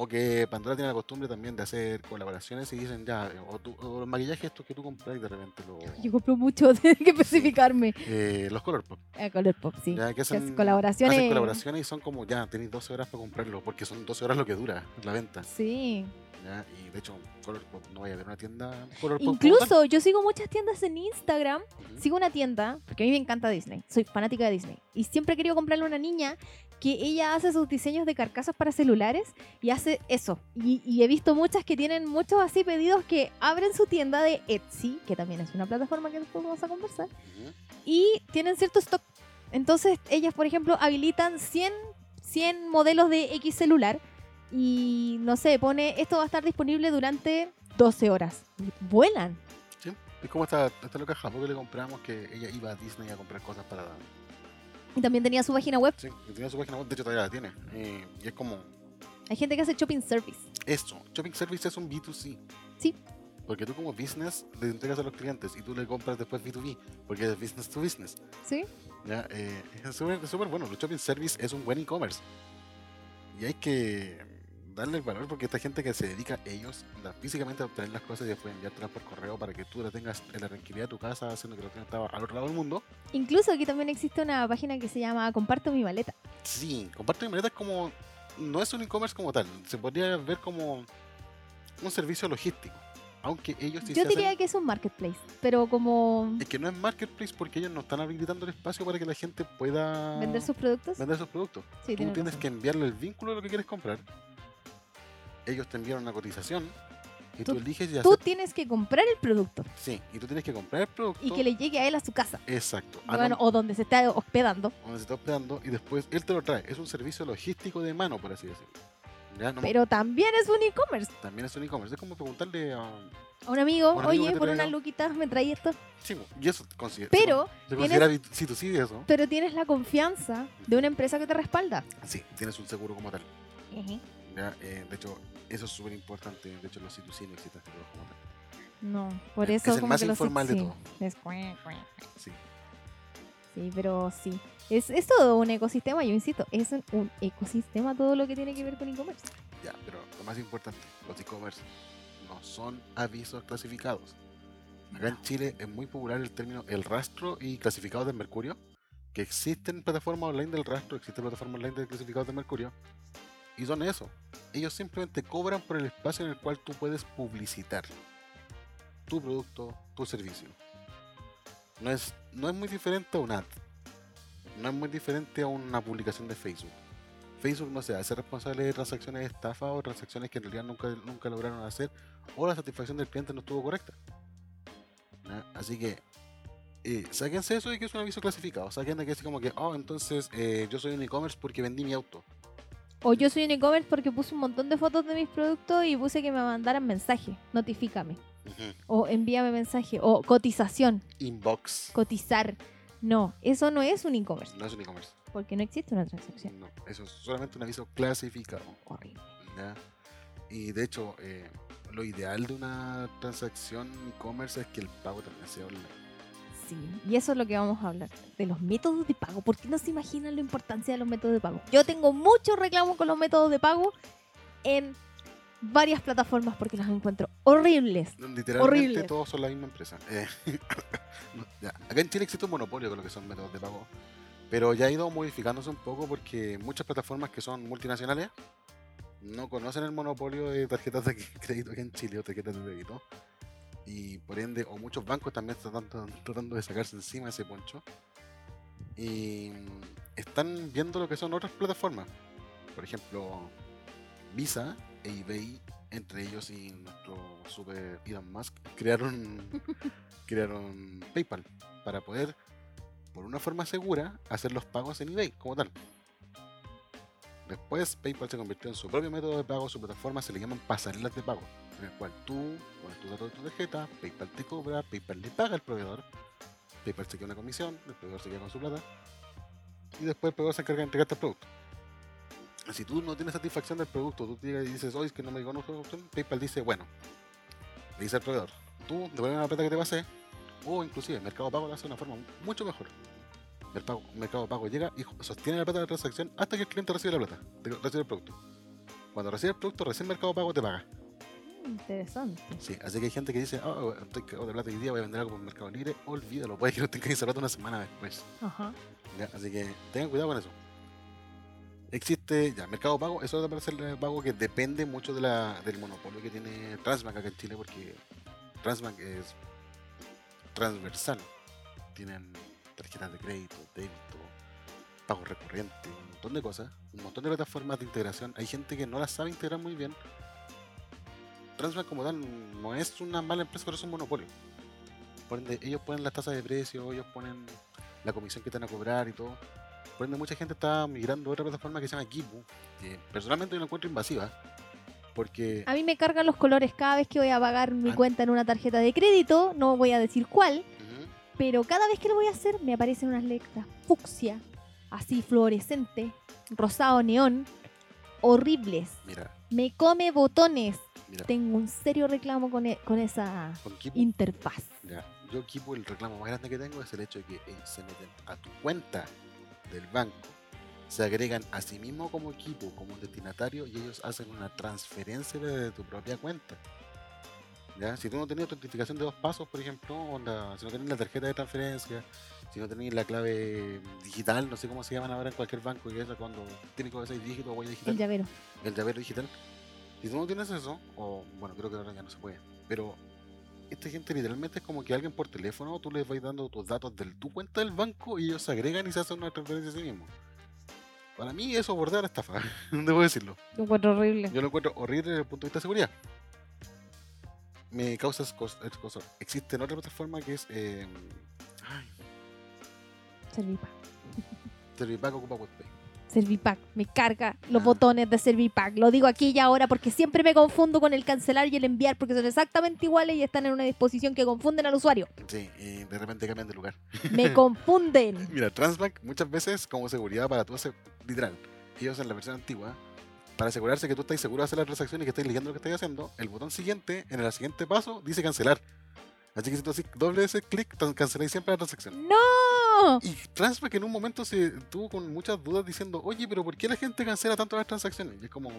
B: O que Pandora tiene la costumbre también de hacer colaboraciones y dicen ya, eh, o, tú- o los maquillajes estos que tú compras y de repente los,
A: Yo compro mucho, tengo que especificarme.
B: eh, los color pop.
A: A Color Pop, sí.
B: Ya, que hacen,
A: hacen colaboraciones.
B: hacen colaboraciones y son como ya, tenéis 12 horas para comprarlo, porque son 12 horas lo que dura la venta.
A: Sí.
B: ¿Ya? Y de hecho, Color Pop, no vaya a haber una tienda Color Pop.
A: Incluso yo sigo muchas tiendas en Instagram.
B: Ujú.
A: Sigo una tienda, porque a mí me encanta Disney. Soy fanática de Disney. Y siempre he querido comprarle a una niña que ella hace sus diseños de carcasas para celulares y hace eso. Y, y he visto muchas que tienen muchos así pedidos que abren su tienda de Etsy, que también es una plataforma que después vamos a conversar,
B: Ujú.
A: y tienen cierto stock. Entonces ellas, por ejemplo, habilitan 100, 100 modelos de X celular y no sé, pone esto va a estar disponible durante 12 horas. Vuelan.
B: Sí, Es como esta, esta loca Japón que le compramos, que ella iba a Disney a comprar cosas para.
A: Y también tenía su página web.
B: Sí, tenía su página web, de hecho todavía la tiene. eh, y es como
A: Hay gente que hace shopping service.
B: esto: Shopping Service es un B2C.
A: Sí.
B: Porque tú, como business, le entregas a los clientes y tú le compras después B2B, porque es business to business.
A: ¿Sí?
B: ¿ya? Eh, es súper es súper bueno. El shopping service es un buen e-commerce. Y hay que darle el valor porque esta gente que se dedica ellos anda físicamente a obtener las cosas y después enviártelas por correo para que tú las tengas en la tranquilidad de tu casa, haciendo que lo tengas al otro lado del mundo.
A: Incluso aquí también existe una página que se llama Comparto mi maleta.
B: Sí, comparte mi maleta es como. No es un e-commerce como tal. Se podría ver como un servicio logístico. Aunque ellos sí
A: Yo
B: se
A: diría
B: hacen-
A: que es un marketplace, pero como
B: Es que no es marketplace porque ellos no están habilitando el espacio para que la gente pueda
A: vender sus productos.
B: vender sus productos.
A: Sí,
B: Tú
A: tienes razón.
B: que enviarle el vínculo de lo que quieres comprar. Ellos te envían una cotización Y tú,
A: Tú-
B: eliges y
A: Tú
B: hacer-
A: tienes que comprar el producto
B: Sí, y tú tienes que comprar el producto.
A: y que le llegue a él a su casa.
B: Exacto. a
A: Bueno, o donde se está hospedando.
B: donde se está hospedando y después él te lo trae. Es un servicio logístico de mano, por así decirlo. ¿Ya? No-
A: Pero también es un e-commerce.
B: también es un e-commerce. Es como preguntarle a.
A: A un amigo,
B: Un amigo que
A: oye, por unas luquitas me traí esto.
B: Sí, y eso considera.
A: Pero,
B: se considera si tú sí eso.
A: pero tienes la confianza de una empresa que te respalda.
B: Sí, tienes un seguro como tal. ¿ya? Eh, de hecho, eso es súper importante. De hecho, los C2C no existen seguros como tal.
A: No, por
B: Es
A: eso
B: el
A: como
B: más
A: que los-
B: informal de
A: sí,
B: todo.
A: es.
B: Sí.
A: Sí, pero sí. Es, es todo un ecosistema, yo insisto, es un ecosistema todo lo que tiene que ver con e-commerce.
B: Ya, pero lo más importante, los e-commerce no son avisos clasificados. Acá en Chile es muy popular el término el rastro y clasificados de Mercurio, que existen plataformas online del rastro, existen plataformas online de clasificados de Mercurio, y son eso. Ellos simplemente cobran por el espacio en el cual tú puedes publicitar tu producto, tu servicio. No es, no es muy diferente a un ad. No es muy diferente a una publicación de Facebook. Facebook no se hace responsable de transacciones de estafa o transacciones que en realidad nunca, nunca lograron hacer o la satisfacción del cliente no estuvo correcta. Así que eh, sáquense eso de que es un aviso clasificado. Saquen de que es como que, oh, entonces eh, yo soy un e-commerce porque vendí mi auto.
A: O yo soy un e-commerce porque puse un montón de fotos de mis productos y puse que me mandaran mensaje, notifícame. O envíame mensaje. O cotización,
B: Inbox.
A: cotizar. No, eso no es un e-commerce.
B: No es un e-commerce.
A: Porque no existe una transacción.
B: No, eso es solamente un aviso clasificado.
A: Horrible.
B: ¿ya? Y de hecho, eh, lo ideal de una transacción e-commerce es que el pago también sea online.
A: Sí, y eso es lo que vamos a hablar, de los métodos de pago. ¿Por qué no se imaginan la importancia de los métodos de pago? Yo tengo muchos reclamos con los métodos de pago en varias plataformas porque los encuentro horribles.
B: Literalmente
A: Horrible.
B: todos son la misma empresa. Eh, ya, Acá en Chile existe un monopolio con lo que son métodos de pago. Pero ya ha ido modificándose un poco porque muchas plataformas que son multinacionales no conocen el monopolio de tarjetas de crédito aquí en Chile o tarjetas de débito. Y por ende, o muchos bancos también están tratando, tratando de sacarse encima ese poncho. Y están viendo lo que son otras plataformas. Por ejemplo, Visa e eBay, entre ellos y nuestro super Elon Musk, crearon, crearon PayPal para poder, por una forma segura, hacer los pagos en eBay como tal. Después PayPal se convirtió en su propio método de pago, su plataforma se le llaman pasarelas de pago, en el cual tú pones tus datos de tu tarjeta, PayPal te cobra, PayPal le paga al proveedor, PayPal se queda una comisión, el proveedor se queda con su plata, y después el proveedor se encarga de entregarte el producto. Si tú no tienes satisfacción del producto, tú llegas y dices, oye, es que no me llegó una opción, PayPal dice, bueno, le dice al proveedor, tú devuelve la plata que te pasé, o inclusive Mercado Pago lo hace de una forma mucho mejor. Pago, Mercado Pago llega y sostiene la plata de la transacción hasta que el cliente recibe la plata, recibe el producto. Cuando recibe el producto, recién Mercado Pago te paga.
A: Interesante.
B: Sí, así que hay gente que dice, oh, estoy cagado de plata hoy día, voy a vender algo por Mercado Libre, olvídalo, puede que no tenga esa plata una semana después.
A: Ajá.
B: ¿ya? Así que tengan cuidado con eso. Existe ya Mercado Pago, eso es el pago que depende mucho de la, del monopolio que tiene Transbank acá en Chile, porque Transbank es transversal. Tienen tarjetas de crédito, débito, pago recurrente, un montón de cosas, un montón de plataformas de integración. Hay gente que no las sabe integrar muy bien. Transbank como tal no es una mala empresa, pero es un monopolio. Por ende, ellos ponen las tasas de precio, ellos ponen la comisión que te van a cobrar y todo. Por ende, mucha gente está migrando a otra plataforma que se llama Kipu, que personalmente yo la encuentro invasiva, porque
A: A mí me cargan los colores cada vez que voy a pagar mi
B: Ah.
A: cuenta en una tarjeta de crédito. No voy a decir cuál, pero cada vez que lo voy a hacer me aparecen unas letras fucsia, así fluorescente, rosado neón, horribles.
B: mira,
A: Me come botones.
B: Mira,
A: Tengo un serio reclamo con, e- con esa interfaz.
B: yo Kipu el reclamo más grande que tengo es el hecho de que ellos se meten a tu cuenta del banco, se agregan a sí mismo como equipo, como un destinatario y ellos hacen una transferencia desde tu propia cuenta. ¿Ya? Si tú no tenías autentificación de dos pasos, por ejemplo, onda, si no tenías la tarjeta de transferencia, si no tenías la clave digital, no sé cómo se llaman ahora en cualquier banco, y eso cuando tiene que seis dígitos o huella digital,
A: El llavero.
B: el llavero digital. Si tú no tienes eso, o bueno, creo que ahora ya no se puede, pero esta gente literalmente es como que alguien por teléfono, tú les vas dando tus datos de tu cuenta del banco y ellos se agregan y se hacen una transferencia a sí mismos. Para mí eso bordea la estafa, debo decirlo.
A: Lo encuentro horrible.
B: Yo lo encuentro horrible desde el punto de vista de seguridad. me causa escos- escosor. Existe en otra plataforma que es. Eh, ay,
A: Servipack.
B: Servipack ocupa WebPay.
A: Servipack. Me carga los
B: Ah.
A: botones de Servipack. Lo digo aquí y ahora porque siempre me confundo con el cancelar y el enviar porque son exactamente iguales y están en una disposición que confunden al usuario.
B: Sí, y de repente cambian de lugar.
A: Me confunden.
B: Mira, Transbank muchas veces como seguridad para tu literal. Ellos en la versión antigua, para asegurarse que tú estás seguro de hacer la transacción y que estás leyendo lo que estás haciendo, el botón siguiente, en el siguiente paso, dice cancelar. Así que si tú haces doble ese clic, canceláis siempre la transacción.
A: ¡No!
B: Y Transbank en un momento se tuvo con muchas dudas diciendo, oye, pero ¿por qué la gente cancela tanto las transacciones? Y es como,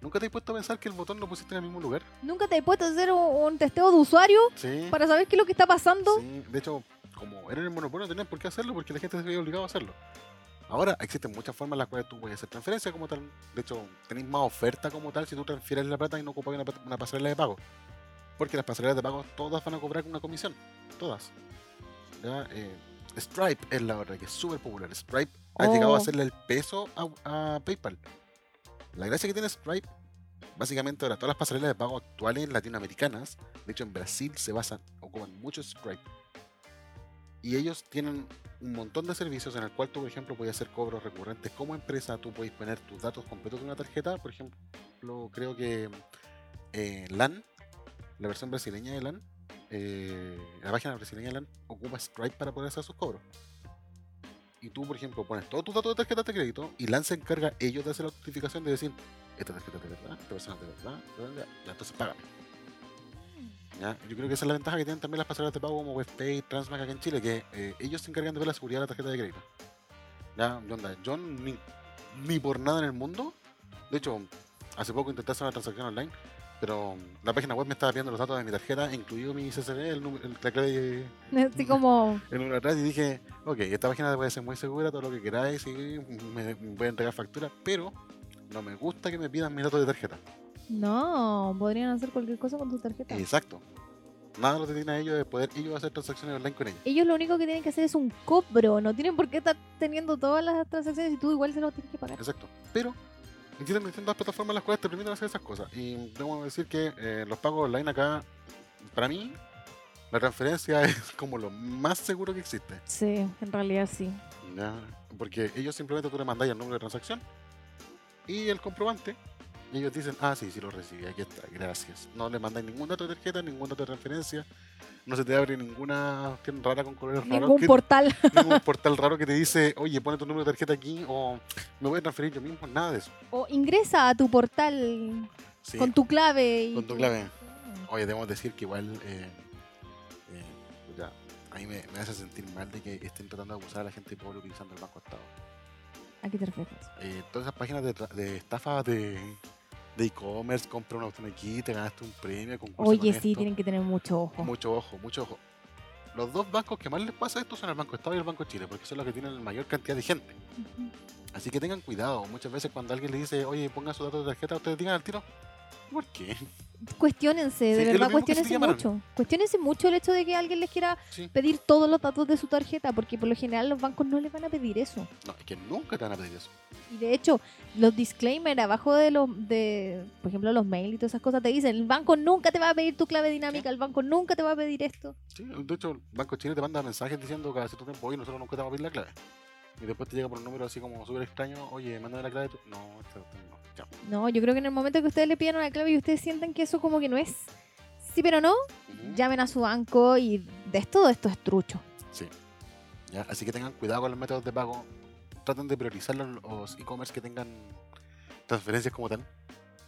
B: ¿nunca te has puesto a pensar que el botón lo pusiste en el mismo lugar?
A: ¿Nunca te he puesto a hacer un, un testeo de usuario
B: Sí.
A: para saber qué es lo que está pasando?
B: Sí, de hecho, como era el monopolio, no tenían por qué hacerlo porque la gente se veía obligado a hacerlo. Ahora existen muchas formas en las cuales tú puedes hacer transferencia como tal. De hecho, tenéis más oferta como tal si tú transfieres la plata y no ocupas una, una pasarela de pago. Porque las pasarelas de pago todas van a cobrar una comisión. Todas. ¿Ya? Eh, Stripe es la otra que es súper popular. Stripe ha llegado
A: Oh.
B: a hacerle el peso a, a PayPal. La gracia que tiene Stripe, básicamente ahora todas las pasarelas de pago actuales latinoamericanas, de hecho en Brasil se basan, ocupan mucho Stripe. Y ellos tienen un montón de servicios en el cual tú, por ejemplo, puedes hacer cobros recurrentes como empresa, tú puedes poner tus datos completos de una tarjeta, por ejemplo, creo que eh, LAN, la versión brasileña de LAN, eh, la página brasileña ocupa Stripe para poder hacer sus cobros. Y tú, por ejemplo, pones todos tus datos de tarjeta de crédito y LAN se encarga ellos de hacer la notificación de decir, esta tarjeta de verdad, esta persona es de verdad, ya, entonces págame. ¿Ya? Yo creo que esa es la ventaja que tienen también las pasarelas de pago como WebPay, Transbank acá en Chile, que eh, ellos se encargan de ver la seguridad de la tarjeta de crédito. ¿Ya? ¿Qué onda? Yo ni, ni por nada en el mundo, de hecho, hace poco intenté hacer una transacción online, pero la página web me estaba pidiendo los datos de mi tarjeta, incluido mi CCD, el, número- el- la clave
A: Así como,
B: el número atrás y dije, ok, esta página puede ser muy segura, todo lo que queráis, y me, me voy a entregar factura, pero no me gusta que me pidan mis datos de tarjeta.
A: no, podrían hacer cualquier cosa con tu tarjeta.
B: Exacto. Nada lo que tienen a ellos de poder ellos hacer transacciones online con ellos.
A: Ellos lo único que tienen que hacer es un cobro, no tienen por qué estar teniendo todas las transacciones y tú igual se los tienes que pagar.
B: Exacto. Pero existen distintas plataformas las cuales te permiten hacer esas cosas. Y debo decir que eh, los pagos online acá, para mí, la transferencia es como lo más seguro que existe.
A: Sí, en realidad sí.
B: ¿ya? Porque ellos simplemente tú le mandáis el número de transacción y el comprobante. Y ellos dicen, ah, sí, sí lo recibí, aquí está, gracias. No le mandáis ningún dato de tarjeta, ningún dato de transferencia. No se te abre ninguna opción rara con colores raros.
A: Ningún portal.
B: ningún portal raro que te dice, oye, pone tu número de tarjeta aquí o me voy a transferir yo mismo. Nada de eso.
A: O ingresa a tu portal
B: Sí,
A: con tu clave. y
B: con tu clave. Oye, debemos decir que igual, eh, eh, ya, a mí me, me hace sentir mal de que estén tratando de abusar a la gente pobre utilizando el Banco Estado.
A: ¿A qué te refieres?
B: Eh, todas esas páginas de, de estafa de de e-commerce, compra un auto aquí, te ganaste un premio,
A: Oye, sí,
B: esto.
A: tienen que tener mucho ojo.
B: Mucho ojo, mucho ojo. Los dos bancos que más les pasa esto son el Banco Estado y el Banco Chile, porque son los que tienen la mayor cantidad de gente. Así que tengan cuidado. Muchas veces cuando alguien le dice, oye, ponga su dato de tarjeta, ustedes digan al tiro, ¿por qué?
A: Cuestiónense, de
B: Sí,
A: verdad,
B: que
A: cuestionense mucho. Cuestionense mucho el hecho de que alguien les quiera
B: Sí.
A: pedir todos los datos de su tarjeta, porque por lo general los bancos no les van a pedir eso.
B: No, es que nunca te van a pedir eso.
A: Y de hecho, los disclaimers abajo de los, de, por ejemplo, los mails y todas esas cosas te dicen, el banco nunca te va a pedir tu clave dinámica, el banco nunca te va a pedir esto.
B: Sí, de hecho, el Banco Chile te manda mensajes diciendo cada cierto tiempo, oye, nosotros nunca te vamos a pedir la clave. Y después te llega por un número así como súper extraño, oye, mándame la clave. tú- No, esta no. Chao.
A: No, yo creo que en el momento que ustedes le pidan una clave y ustedes sienten que eso como que no es sí, pero no, llamen a su banco y de todo esto es trucho.
B: Sí. ¿Ya? Así que tengan cuidado con los métodos de pago. Traten de priorizar los, los e-commerce que tengan transferencias como tal.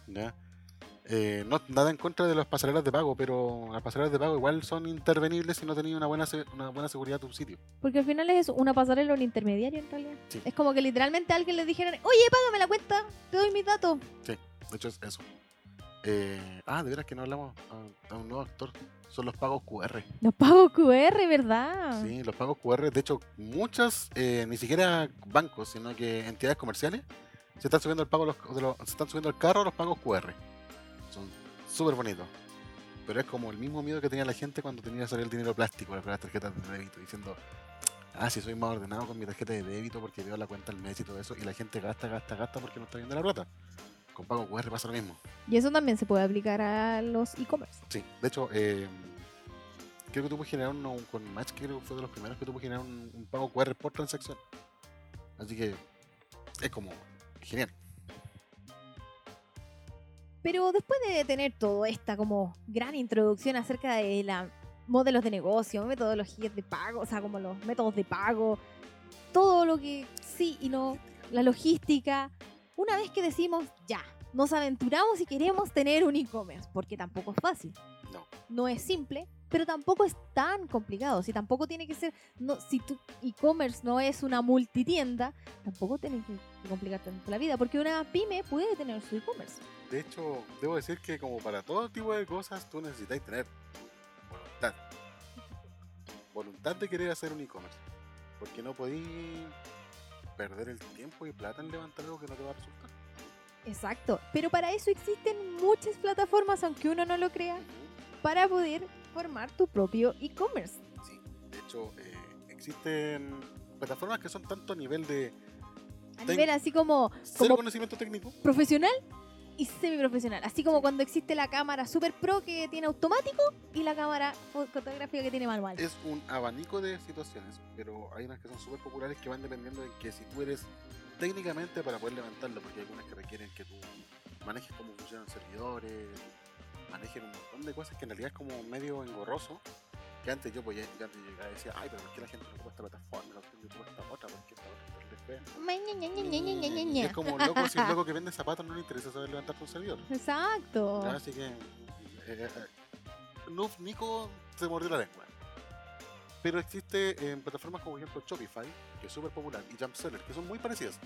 B: ¿ya? Eh, no nada en contra de las pasarelas de pago, pero las pasarelas de pago igual son intervenibles si no tenéis una buena, una buena seguridad de tu sitio.
A: Porque al final es una pasarela o un intermediario en realidad.
B: Sí.
A: Es como que literalmente a alguien le dijeran, oye, págame la cuenta, te doy mis datos.
B: De hecho, es eso. Eh, ah, de veras que no hablamos a, a un nuevo actor. Son los pagos QR.
A: Los pagos QR, ¿verdad?
B: Sí, los pagos QR. De hecho, muchas, eh, ni siquiera bancos, sino que entidades comerciales, se están subiendo el pago los- de los- se están subiendo al carro los pagos QR. Súper bonitos. Pero es como el mismo miedo que tenía la gente cuando tenía que salir el dinero plástico, las tarjetas de débito, diciendo, ah, si soy más ordenado con mi tarjeta de débito porque veo la cuenta al mes y todo eso, y la gente gasta, gasta, gasta porque no está viendo la plata. Con pago QR pasa lo mismo.
A: Y eso también se puede aplicar a los e-commerce.
B: Sí, de hecho, eh, creo que tú puedes generar uno con Match, creo que fue de los primeros que tú puedes generar un, un pago QR por transacción. Así que es como genial.
A: Pero después de tener toda esta como gran introducción acerca de la modelos de negocio, metodologías de pago, o sea, como los métodos de pago, todo lo que sí y no, la logística, una vez que decimos ya, nos aventuramos y queremos tener un e-commerce, porque tampoco es fácil.
B: No.
A: No es simple, pero tampoco es tan complicado. Si tampoco tiene que ser, no, si tu e-commerce no es una multitienda, tampoco tiene que, que complicarte tanto la vida, porque una pyme puede tener su e-commerce.
B: De hecho, debo decir que como para todo tipo de cosas, tú necesitas tener voluntad. Voluntad de querer hacer un e-commerce. Porque no podís perder el tiempo y plata en levantar algo que no te va a resultar.
A: Exacto, pero para eso existen muchas plataformas, aunque uno no lo crea, para poder formar tu propio e-commerce.
B: Sí, de hecho, eh, existen plataformas que son tanto a nivel de
A: A nivel así como,
B: cero
A: como
B: conocimiento técnico,
A: profesional y semiprofesional. Así como cuando existe la cámara super pro que tiene automático y la cámara fo- fotográfica que tiene manual.
B: es un abanico de situaciones, pero hay unas que son súper populares que van dependiendo de que si tú eres técnicamente para poder levantarlo, porque hay algunas que requieren que tú manejes cómo funcionan servidores, manejes un montón de cosas que en realidad es como medio engorroso. Que antes yo podía yo antes llegaba y decía, ay, pero ¿por qué la gente no ocupa esta plataforma? ¿Por qué yo ocupo esta otra? ¿Por qué esta otra fea?".
A: Ma, ña, ña, ña, ña, ña, ña, ña,
B: Y
A: ña.
B: Es como un loco, si un loco que vende zapatos no le interesa saber levantar un servidor.
A: Exacto.
B: ¿ya? Así que. eh, eh, Noob Nico se mordió la lengua. Pero existe en plataformas como por ejemplo Shopify, que es súper popular, y Jumpseller, que son muy parecidas.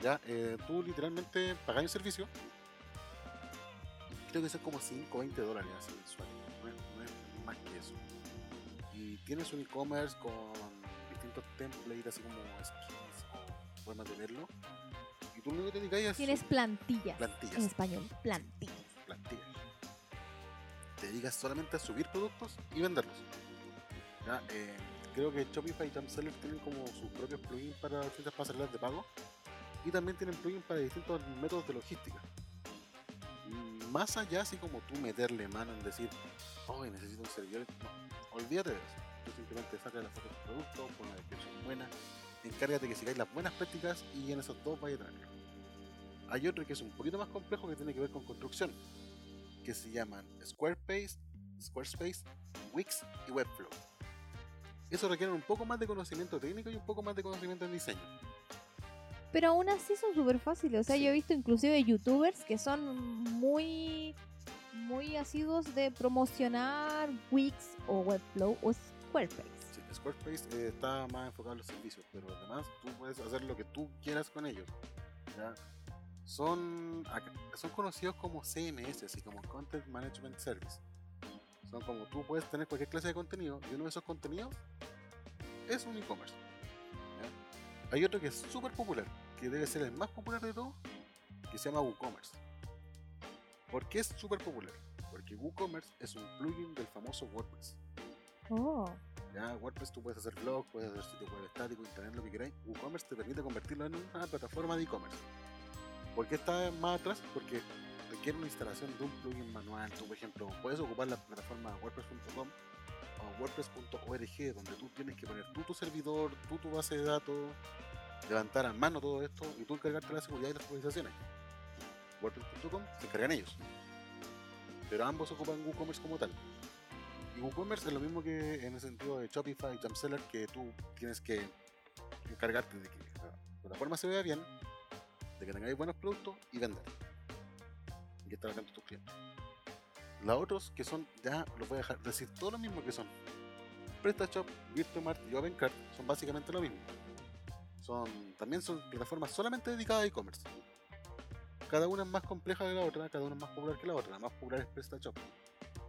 B: Ya, eh, tú literalmente pagas un servicio. Creo que son como 5 o 20 dólares así mensual. No es, no es más que eso. Y tienes un e-commerce con distintos templates, así como skins o formas de verlo. Y tú lo único que te dedicas es
A: Tienes plantillas.
B: plantillas
A: En español, plantillas.
B: plantillas. Te dedicas solamente a subir productos y venderlos. Ya, eh, creo que Shopify y Jumpseller tienen como sus propios plugins para distintas pasarelas de pago y también tienen plugins para distintos métodos de logística. Mm, Más allá, así como tú meterle mano en decir, oh, necesito un servidor, no, olvídate de eso. Tú simplemente sacas la foto del producto, pon la descripción buena, encárgate que sigáis las buenas prácticas y en esos dos vaya a tener. Hay otro que es un poquito más complejo que tiene que ver con construcción, que se llaman Squarespace, Squarespace, Wix y Webflow. Eso requiere un poco más de conocimiento técnico y un poco más de conocimiento en diseño.
A: Pero aún así son súper fáciles. O sea,
B: Sí.
A: yo he visto inclusive youtubers que son muy, muy asiduos de promocionar Wix o Webflow o Squarespace.
B: Squarespace eh, está más enfocado en los servicios, pero además tú puedes hacer lo que tú quieras con ellos. ¿ya? Son, son conocidos como CMS, así como Content Management Service. Son como tú puedes tener cualquier clase de contenido y uno de esos contenidos es un e-commerce. Hay otro que es súper popular, que debe ser el más popular de todos, que se llama WooCommerce. ¿Por qué es súper popular? Porque WooCommerce es un plugin del famoso WordPress.
A: Oh,
B: Ya, WordPress tú puedes hacer blog, puedes hacer sitio web estático, internet, lo que queráis. WooCommerce te permite convertirlo en una plataforma de e-commerce. ¿Por qué está más atrás? Porque requiere una instalación de un plugin manual. Tú, por ejemplo, puedes ocupar la plataforma wordpress.com o wordpress.org, donde tú tienes que poner tú tu servidor, tú tu base de datos, levantar a mano todo esto y tú encargarte la seguridad y las actualizaciones. WordPress.com se encargan ellos. Pero ambos ocupan WooCommerce como tal. Y WooCommerce es lo mismo que en el sentido de Shopify y Jumpseller, que tú tienes que encargarte de que la plataforma se vea bien, de que tengáis buenos productos y vender. Y que estar atento a tus clientes. Los otros que son, ya los voy a dejar decir todo lo mismo que son. PrestaShop, Virtualmart y OpenCart son básicamente lo mismo. Son, también son plataformas solamente dedicadas a e-commerce. Cada una es más compleja que la otra, cada una es más popular que la otra. La más popular es PrestaShop.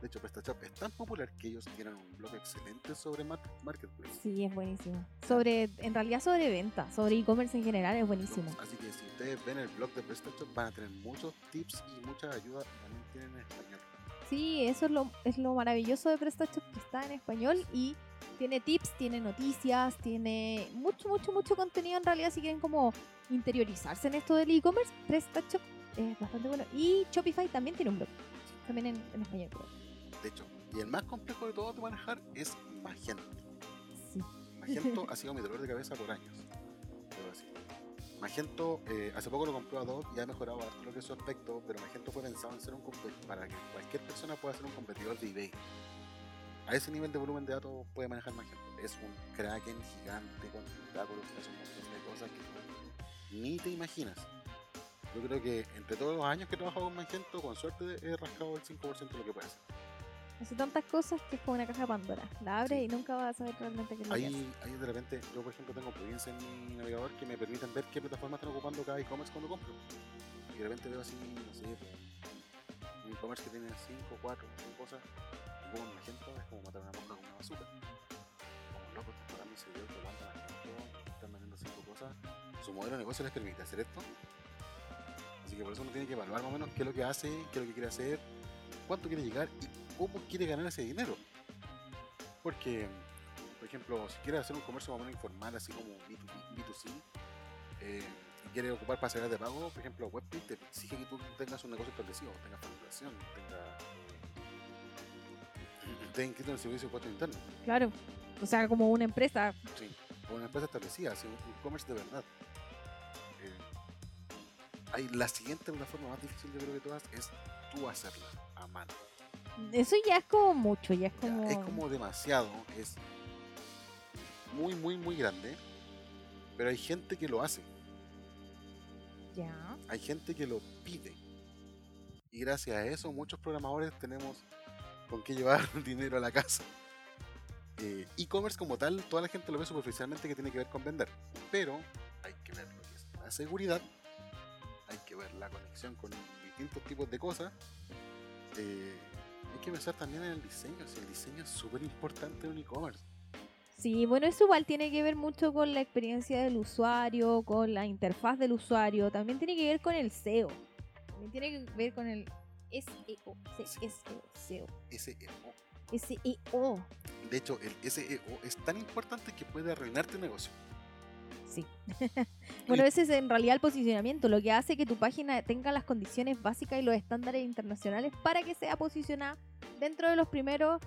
B: De hecho, PrestaShop es tan popular que ellos tienen un blog excelente sobre mar- Marketplace.
A: sí, es buenísimo. Sobre, en realidad sobre venta, sobre e-commerce en general es buenísimo.
B: Así que si ustedes ven el blog de PrestaShop van a tener muchos tips y mucha ayuda. También tienen en español.
A: Sí, eso es lo, es lo maravilloso de PrestaShop que está en español y tiene tips, tiene noticias, tiene mucho, mucho, mucho contenido en realidad si quieren como interiorizarse en esto del e-commerce, PrestaShop es bastante bueno. Y Shopify también tiene un blog, también en, en español. creo.
B: De hecho, y el más complejo de todo de manejar es Magento.
A: Sí.
B: Magento ha sido mi dolor de cabeza por años. debo decir. Magento, eh, hace poco lo compró Adobe y ha mejorado harto lo que es su aspecto, pero Magento fue pensado en ser un compe- para que cualquier persona pueda ser un competidor de eBay. A ese nivel de volumen de datos puede manejar Magento. Es un kraken gigante con tentáculos, hace un montón de cosas que ni te imaginas. Yo creo que entre todos los años que he trabajado con Magento, con suerte he rascado el 5% de lo que puede hacer.
A: Hace tantas cosas que es como una caja de Pandora. La abres
B: Sí.
A: y nunca vas a saber realmente qué es lo que hace.
B: Hay, hay de repente, yo por ejemplo tengo plugins en mi navegador que me permiten ver qué plataforma están ocupando cada e-commerce cuando compro. Y de repente veo así, no sé, un e-commerce que tiene 5, 4, 5 cosas. Y como Magento es como matar una mosca con una bazooka. Como loco, están pagando ese video que aguanta Magento, están vendiendo 5 cosas. Su modelo de negocio les permite hacer esto. Así que por eso uno tiene que evaluar más o menos qué es lo que hace, qué es lo que quiere hacer, cuánto quiere llegar y cómo quiere ganar ese dinero. Porque por ejemplo, si quieres hacer un comercio más o menos informal, así como B2B, B2C, eh, y quieres ocupar pasarelas de pago, por ejemplo, WebPay te exige que tú tengas un negocio establecido, tengas facturación, tengas estés inscrito en el servicio de impuestos internos,
A: Claro. O sea, como una empresa.
B: sí, o una empresa establecida, así un e-commerce de verdad. Eh, hay, la siguiente plataforma más difícil, yo creo que todas, es tú hacerla a mano.
A: Eso ya es como mucho, ya es
B: Ya,
A: como.
B: Es como demasiado, es muy, muy, muy grande, pero hay gente que lo hace.
A: Ya.
B: hay gente que lo pide. Y gracias a eso muchos programadores tenemos con qué llevar dinero a la casa. Eh, E-commerce como tal, toda la gente lo ve superficialmente que tiene que ver con vender. Pero hay que ver lo que es la seguridad, hay que ver la conexión con distintos tipos de cosas. Eh, hay que pensar también en el diseño. si el diseño es súper importante en un e-commerce.
A: Sí, bueno, eso igual tiene que ver mucho con la experiencia del usuario, con la interfaz del usuario, también tiene que ver con el SEO, también tiene que ver con el SEO. SEO, SEO,
B: SEO.
A: SEO.
B: De hecho, el SEO es tan importante que puede arruinarte el negocio.
A: Sí. bueno, ese es en realidad el posicionamiento, lo que hace que tu página tenga las condiciones básicas y los estándares internacionales para que sea posicionada dentro de los primeros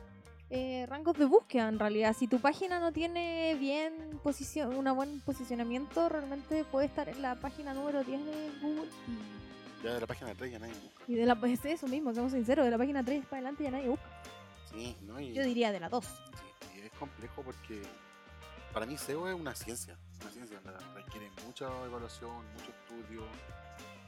A: eh, rangos de búsqueda. En realidad, si tu página no tiene bien posición, un buen posicionamiento, realmente puede estar en la página número 10 de Google.
B: Ya de la página 3 ya nadie busca.
A: y de la, es eso mismo, seamos sinceros, de la página 3 para adelante ya nadie busca.
B: Sí, ¿no? Y-
A: Yo diría de la 2.
B: Sí, y es complejo porque para mí SEO es una ciencia, una ciencia, requiere mucha evaluación, mucho estudio,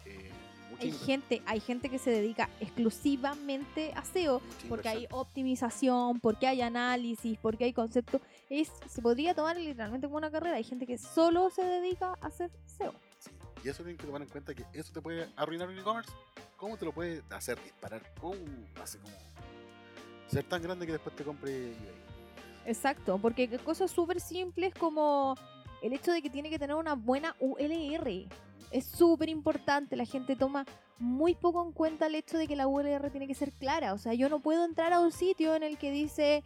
B: eh, mucha,
A: Hay gente, hay gente que se dedica exclusivamente a SEO.
B: mucha
A: porque hay optimización, porque hay análisis, porque hay concepto. Es, se podría tomar literalmente como una carrera. Hay gente que solo se dedica a hacer SEO.
B: Sí, Y eso tienen que tomar en cuenta que eso te puede arruinar un e-commerce. ¿Cómo te lo puede hacer disparar? ¿Cómo hace como ser tan grande que después te compre eBay?
A: Exacto, porque que cosas súper simples como el hecho de que tiene que tener una buena ULR. Es súper importante, la gente toma muy poco en cuenta el hecho de que la URL tiene que ser clara. O sea, yo no puedo entrar a un sitio en el que dice,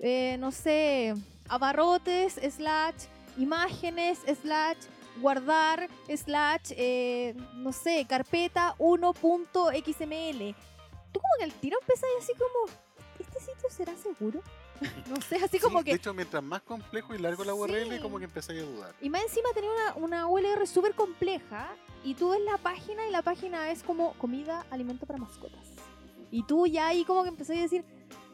A: eh, no sé, abarrotes, slash, imágenes, slash, guardar, slash, eh, no sé, carpeta 1.xml. Tú como que al tiro empezás así como, ¿este sitio será seguro? No sé, así como
B: Sí,
A: que...
B: De hecho, mientras más complejo y largo la URL,
A: Sí.
B: como que empezáis a dudar.
A: Y más encima tenía una, una URL súper compleja y tú ves la página y la página es como comida, alimento para mascotas. Y tú ya ahí como que empezás a decir,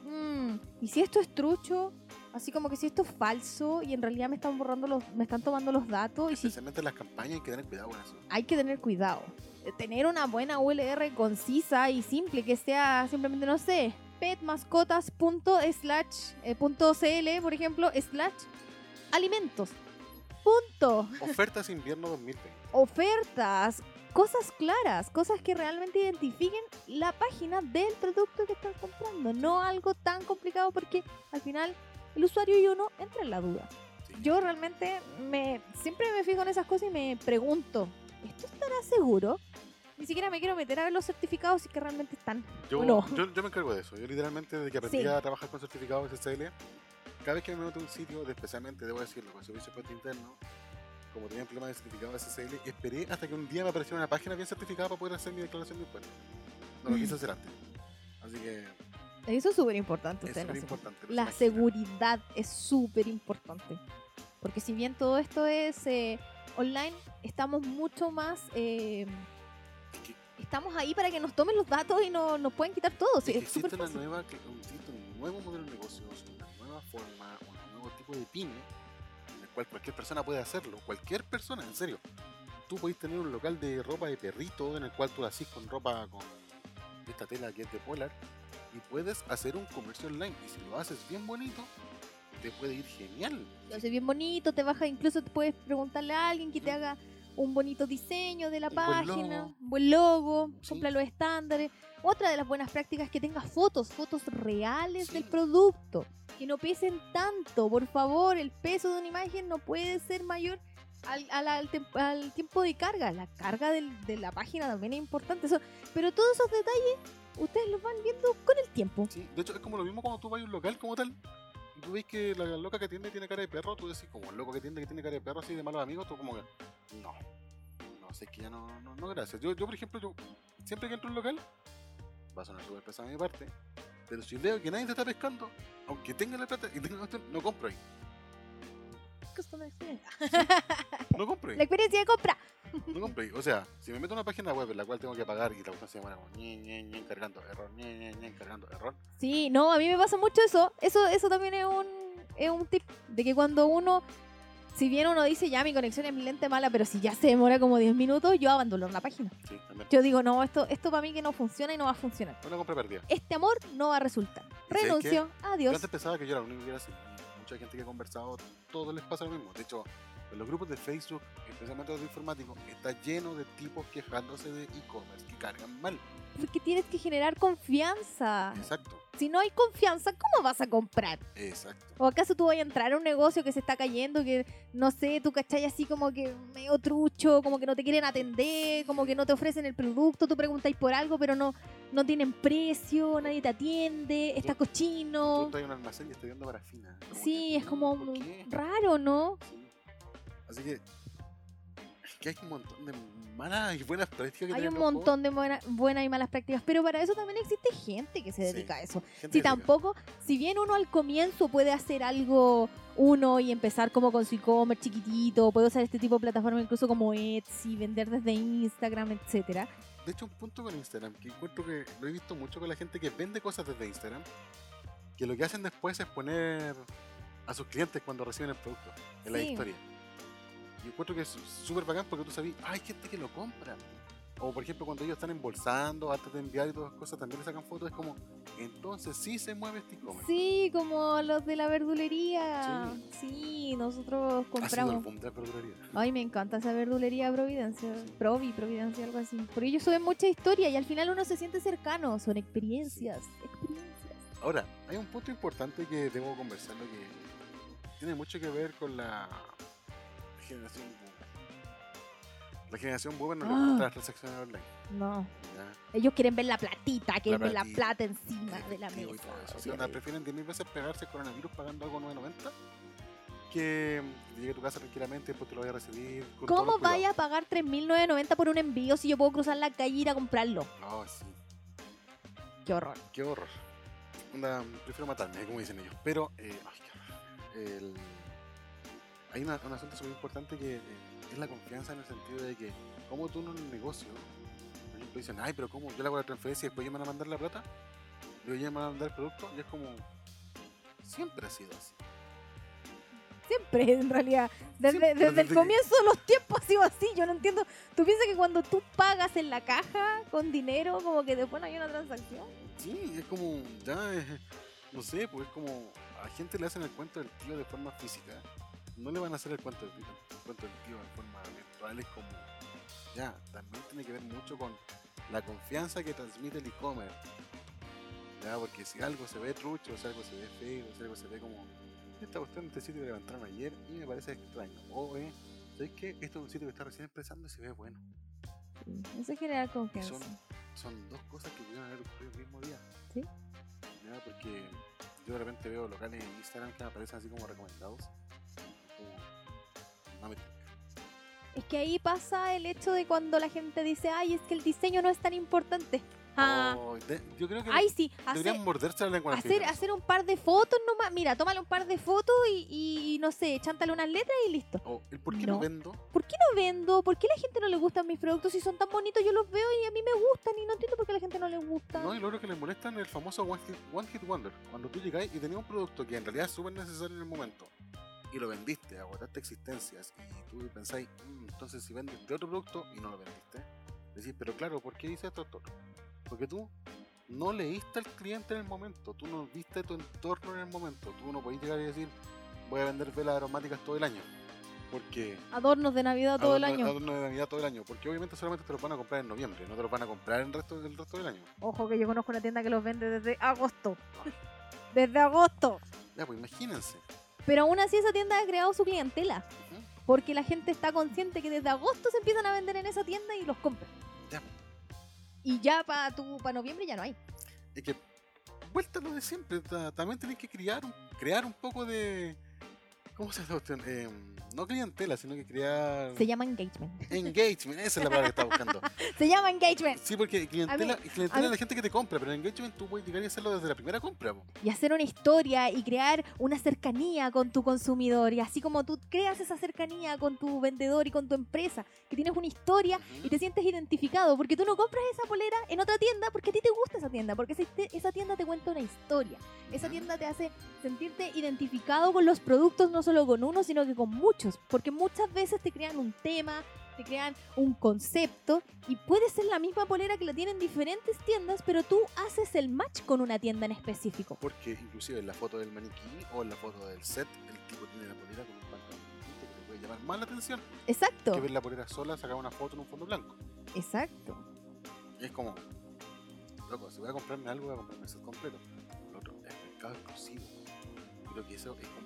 A: "Mm, ¿y si esto es trucho? Así como que si esto es falso y en realidad me están borrando los, me están tomando los datos y si
B: Especialmente las campañas hay que tener cuidado con eso.
A: hay que tener cuidado. Eh, Tener una buena URL concisa y simple, que sea simplemente, no sé, petmascotas.slash.cl, por ejemplo, slash alimentos. Punto.
B: Ofertas invierno 2020.
A: Ofertas, cosas claras, cosas que realmente identifiquen la página del producto que están comprando. No algo tan complicado porque al final el usuario y uno entra en la duda.
B: Sí.
A: Yo realmente me siempre me fijo en esas cosas y me pregunto, ¿esto estará seguro? Ni siquiera me quiero meter a ver los certificados si que realmente están.
B: Yo,
A: ¿O no?
B: yo, yo me encargo de eso. Yo literalmente desde que aprendí
A: Sí.
B: a trabajar con certificados SSL, cada vez que me meto a un sitio, de- especialmente, debo decirlo, con servicio de interno, como tenía problemas de certificado SSL, esperé hasta que un día me apareció una página bien certificada para poder hacer mi declaración de impuestos. No lo quise hacer antes. Así que
A: Eso es súper importante.
B: es
A: no
B: importante.
A: La seguridad es súper importante. Porque si bien todo esto es eh, online, estamos mucho más... eh, estamos ahí para que nos tomen los datos y no, nos pueden quitar todo. sí, es
B: existe una nueva, que- un nuevo modelo de negocios, una nueva forma, un nuevo tipo de pyme, en el cual cualquier persona puede hacerlo. Cualquier persona, en serio. Tú podés tener un local de ropa de perrito en el cual tú lo haces con ropa con esta tela que es de polar y puedes hacer un comercio online. Y si lo haces bien bonito, te puede ir genial.
A: Lo hace bien bonito, te baja, incluso te puedes preguntarle a alguien que te haga un bonito diseño de la
B: Un
A: página, un buen logo,
B: Sí.
A: cumpla los estándares. Otra de las buenas prácticas es que tengas fotos, fotos reales
B: Sí.
A: del producto, que no pesen tanto, por favor, el peso de una imagen no puede ser mayor al, al- al tiempo de carga. La carga del- de la página también es importante, eso, pero todos esos detalles ustedes los van viendo con el tiempo.
B: Sí, de hecho es como lo mismo cuando tú vas a un local como tal. Tú ves que la loca que tiende tiene cara de perro, tú decís como el loco que tiende que tiene cara de perro así de malos amigos, tú como que no. No sé que ya no, no, gracias. Yo, yo por ejemplo, yo siempre que entro a un local, va a sonar súper pesado de mi parte, pero si veo que nadie te está pescando, aunque tenga la plata y tenga no compro ahí.
A: Customer experience.
B: No compro ahí.
A: La experiencia de compra.
B: No compro ahí. O sea, si me meto a una página web en la cual tengo que pagar y la cuestión se llama como ñe, ñe, ñe, cargando error, ñe, ñe, ñe, cargando error.
A: Sí, no, a mí me pasa mucho eso. Eso, eso también es un, es un tip de que cuando uno, si bien uno dice ya mi conexión es lenta mala, pero si ya se demora como 10 minutos, yo abandono la página.
B: Sí, también.
A: Yo digo, no, esto, esto para mí que no funciona y no va a funcionar.
B: Una compra perdida.
A: Este amor no va a resultar.
B: ¿Y sabes
A: Renuncio,
B: Yo
A: adiós.
B: antes pensaba que yo era el único que era así. Mucha gente que he conversado, todo les pasa lo mismo. De hecho, los grupos de Facebook, especialmente los informáticos, está lleno de tipos quejándose de e-commerce que cargan mal.
A: Porque tienes que generar confianza.
B: Exacto,
A: Si no hay confianza, ¿cómo vas a comprar?
B: exacto.
A: ¿O acaso tú vas a entrar a un negocio que se está cayendo, que no sé, tú cachai así como que medio trucho, como que no te quieren atender, como que no te ofrecen el producto, tú preguntáis por algo, pero no, no tienen precio, nadie te atiende, está
B: Tú
A: cochino.
B: estás en un almacén y estás viendo parafina.
A: Sí,
B: que,
A: es como raro, ¿no?
B: Sí. Así que, que hay un montón de malas y buenas prácticas que
A: Hay
B: tienen
A: un
B: los juegos.
A: montón de buena- buenas y malas prácticas, pero para eso también existe gente que se
B: Sí.
A: dedica a eso. Si tampoco, si bien uno al comienzo puede hacer algo uno y empezar como con su e-commerce chiquitito, puede usar este tipo de plataformas incluso como Etsy, vender desde Instagram, etcétera.
B: De hecho, un punto con Instagram, que encuentro que lo he visto mucho con la gente que vende cosas desde Instagram, que lo que hacen después es poner a sus clientes cuando reciben el producto en la historia. Y encuentro que es súper bacán porque tú sabes, "Ah, hay gente que lo compra. O por ejemplo, cuando ellos están embolsando antes de enviar y todas las cosas, también le sacan fotos. Es como, entonces sí se mueve este e-commerce.
A: Sí, como los de la verdulería. Sí, nosotros
B: sido el
A: compramos.
B: boom de la verdulería.
A: Ay, me encanta esa verdulería Providencia, Provi, Providencia, algo así. Porque ellos suben mucha historia y al final uno se siente cercano. Son experiencias, experiencias.
B: Ahora, hay un punto importante que debo conversarlo que tiene mucho que ver con la generación boomer. La generación boomer no le
A: Ah.
B: gusta las transacciones online.
A: No.
B: ¿ya?
A: Ellos quieren ver la platita, quieren ver la plata encima de la mesa.
B: onda,
A: rico.
B: prefieren 10.000 veces pegarse el coronavirus pagando algo 9.90 que llegue a tu casa tranquilamente después te lo vaya a recibir. Con
A: ¿Cómo vaya a pagar 3.990 por un envío si yo puedo cruzar la calle y ir a comprarlo?
B: No, sí,
A: Qué horror.
B: qué horror. Onda, prefiero matarme, como dicen ellos. Pero, eh, ay, qué horror. El- hay una- un asunto súper importante que eh, es la confianza en el sentido de que, como tú en un negocio, por ejemplo, dicen, ay, pero ¿cómo? Yo le hago la transferencia y después ya me van a mandar la plata, luego ya me van a mandar el producto, y es como, siempre ha sido así.
A: Siempre, en realidad. Desde,
B: Siempre,
A: desde el
B: que-
A: comienzo de los tiempos ha sido así. Yo no entiendo. ¿Tú piensas que cuando tú pagas en la caja con dinero, como que después no hay una transacción?
B: Sí, es como, ya, eh, no sé, pues es como, a gente le hacen el cuento del tío de forma física, no le van a hacer el cuento del, el cuento del tío de forma virtual, es como, ya, también tiene que ver mucho con la confianza que transmite el e-commerce, ya, porque si algo se ve trucho, si algo se ve feo, si algo se ve como, esta cuestión de este sitio que levantaron ayer y me parece extraño, o, eh, ¿sabes qué? Esto es un sitio que está recién empezando y se ve bueno.
A: Eso genera confianza.
B: son, son dos cosas que pudieron haber ocurrido el mismo día.
A: Sí.
B: Ya, porque yo de repente veo locales en Instagram que me aparecen así como recomendados. Como, no me.
A: Es que ahí pasa el hecho de cuando la gente dice, ay, es que el diseño no es tan importante. Ah,
B: Oh, de- yo creo que
A: ay, sí,
B: deberían
A: hacer,
B: morderse la
A: hacer, hacer un par de fotos nomás. Mira, tómale un par de fotos y, y, no sé, chántale unas letras y listo.
B: O, ¿el ¿Por qué no,
A: No.
B: vendo?
A: ¿Por qué no vendo? ¿Por qué la gente no le gustan mis productos si son tan bonitos? Yo los veo y a mí me gustan y no entiendo por qué a la gente no le gusta.
B: No, y lo que les molesta es el famoso One Hit, one hit Wonder. Cuando tú llegáis y tenías un producto que en realidad es súper necesario en el momento y lo vendiste, agotaste existencias y tú pensáis, "Mm, entonces si vendes de otro producto y no lo vendiste, decís, pero claro, ¿por qué hice esto, doctor? Porque tú no leíste al cliente en el momento, tú no viste tu entorno en el momento, tú no podías llegar y decir, voy a vender velas aromáticas todo el año. Porque
A: Adornos de Navidad todo el
B: adorno-
A: año.
B: adorno de Navidad todo el año, porque obviamente solamente te los van a comprar en noviembre, no te los van a comprar el resto del resto del año.
A: Ojo que yo conozco una tienda que los vende desde agosto. Desde agosto.
B: Ya, pues imagínense.
A: Pero aún así esa tienda ha creado su clientela. Porque la gente está consciente que desde agosto se empiezan a vender en esa tienda y los compran.
B: Ya.
A: Y ya para tu para noviembre ya no hay.
B: Es que, vuelta lo de siempre, ta- también tenés que crear un, crear un poco de. ¿Cómo se llama esta cuestión? Eh, no clientela, sino que crear.
A: Se llama engagement.
B: Engagement, esa es la palabra que estaba buscando.
A: Se llama engagement.
B: Sí, porque clientela, clientela es la gente que te compra, pero engagement tú puedes llegar y hacerlo desde la primera compra. po.
A: Y hacer una historia y crear una cercanía con tu consumidor. Y así como tú creas esa cercanía con tu vendedor y con tu empresa, que tienes una historia y te sientes identificado, porque tú no compras esa polera en otra tienda porque a ti te gusta esa tienda, porque esa, tienda te cuenta una historia. Esa tienda te hace sentirte identificado con los productos, no solo con uno, sino que con muchos, porque muchas veces te crean un tema, te crean un concepto y puede ser la misma polera que la tienen diferentes tiendas, pero tú haces el match con una tienda en específico.
B: Porque inclusive en la foto del maniquí o en la foto del set, el tipo tiene la polera con un pantalón que te puede llamar más la atención
A: Exacto,
B: que ver la polera sola sacar una foto en un fondo blanco.
A: exacto.
B: Y es como, loco, si voy a comprarme algo, voy a comprarme el set completo. Lo otro es mercado exclusivo. Creo que eso es como.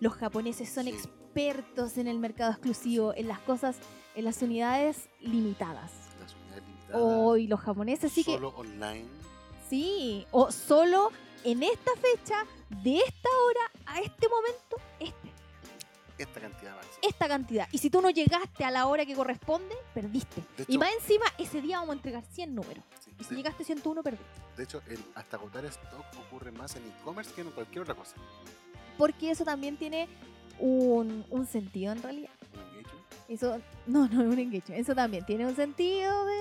A: Los japoneses son
B: Sí.
A: expertos en el mercado exclusivo, en las cosas, en las unidades limitadas.
B: las unidades limitadas.
A: Hoy los japoneses sí que
B: Solo online.
A: Sí, o solo en esta fecha, de esta hora a este momento, este,
B: Esta cantidad más.
A: esta cantidad. Y si tú no llegaste a la hora que corresponde, perdiste. Y más encima, ese día vamos a entregar 100 números.
B: Sí,
A: Y si
B: de,
A: llegaste 101, perdiste.
B: de hecho, el hasta agotar stock ocurre más en e-commerce que en cualquier otra cosa.
A: Porque eso también tiene un, un sentido en realidad.
B: Un.
A: Eso, no, no es un engagement. Eso también tiene un sentido de.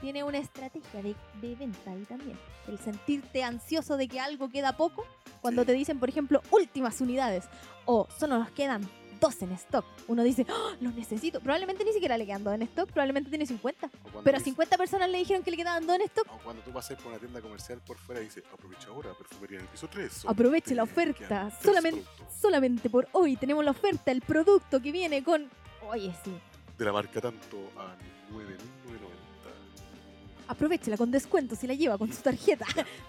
A: Tiene una estrategia de, de venta ahí también. El sentirte ansioso de que algo queda poco. Cuando
B: Sí.
A: te dicen, por ejemplo, últimas unidades. O solo nos quedan dos en stock. Uno dice, ¡Ah, los necesito. Probablemente ni siquiera le quedan dos en stock. Probablemente tiene 50.
B: O cuando
A: Pero a
B: dice-
A: 50 personas le dijeron que le quedaban dos en stock.
B: O cuando tú pasas por una tienda comercial por fuera y dice, aprovecha ahora, perfumería en el piso 3.
A: Aproveche la oferta. Solamente, solamente por hoy tenemos la oferta. El producto que viene con. Oye, sí.
B: De la marca tanto a 9.990.
A: Aprovechela con descuento si la lleva con su tarjeta.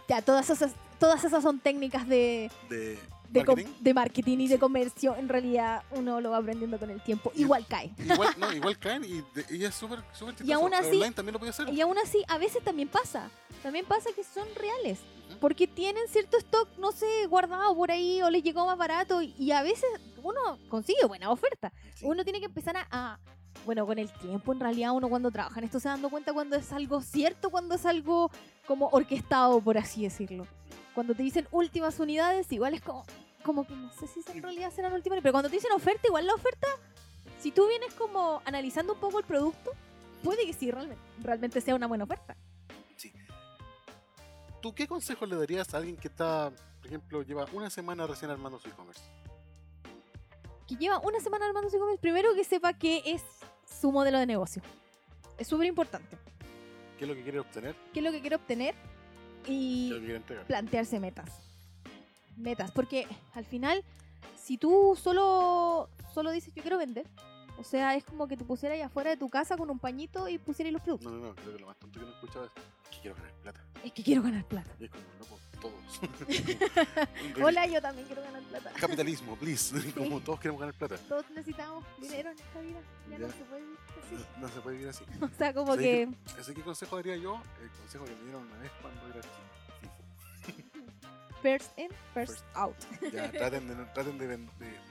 A: ya, todas esas, todas esas son técnicas de,
B: De,
A: de, com-
B: marketing.
A: de marketing y de comercio. En realidad, uno lo va aprendiendo con el tiempo.
B: Y-
A: Igual cae.
B: Igual, no, igual caen y, de- y es súper súper chistoso.
A: aún así-
B: Online también lo puede hacer.
A: Y aún así, a veces también pasa. También pasa que son reales. Porque tienen cierto stock, no sé, guardado por ahí o les llegó más barato. Y a veces uno consigue buena oferta.
B: Sí.
A: Uno tiene que empezar a, a- Bueno, con el tiempo, en realidad, uno cuando trabaja en esto se da dando cuenta cuando es algo cierto, cuando es algo como orquestado, por así decirlo. Cuando te dicen últimas unidades, igual es como, como que no sé si en realidad serán últimas, pero cuando te dicen oferta, igual la oferta, si tú vienes como analizando un poco el producto, puede que sí, realmente, realmente sea una buena oferta.
B: ¿Tú qué consejo le darías a alguien que está, por ejemplo, lleva una semana recién armando su e-commerce?
A: Que lleva una semana armando su e-commerce, primero que sepa qué es su modelo de negocio. Es súper importante.
B: ¿Qué es lo que quiere obtener?
A: ¿Qué es lo que quiere obtener?
B: ¿Qué
A: Y
B: que quiere
A: plantearse metas. Metas, porque al final, si tú solo, solo dices yo quiero vender, o sea, es como que te pusieras ahí afuera de tu casa con un pañito y pusieras los productos.
B: No, no, no, creo que lo más tonto que no he escuchado es que quiero ganar plata.
A: Es que quiero ganar plata.
B: Y es como, loco, todos.
A: Hola, yo también quiero ganar plata.
B: Capitalismo, please. Como todos queremos ganar plata.
A: Todos necesitamos dinero en esta vida. Ya, no se puede vivir así.
B: No, no se puede vivir así.
A: O sea, como que
B: Así que consejo daría yo, el consejo que me dieron una vez cuando era chico.
A: First in, first,
B: First.
A: out.
B: Ya, traten de, traten de, de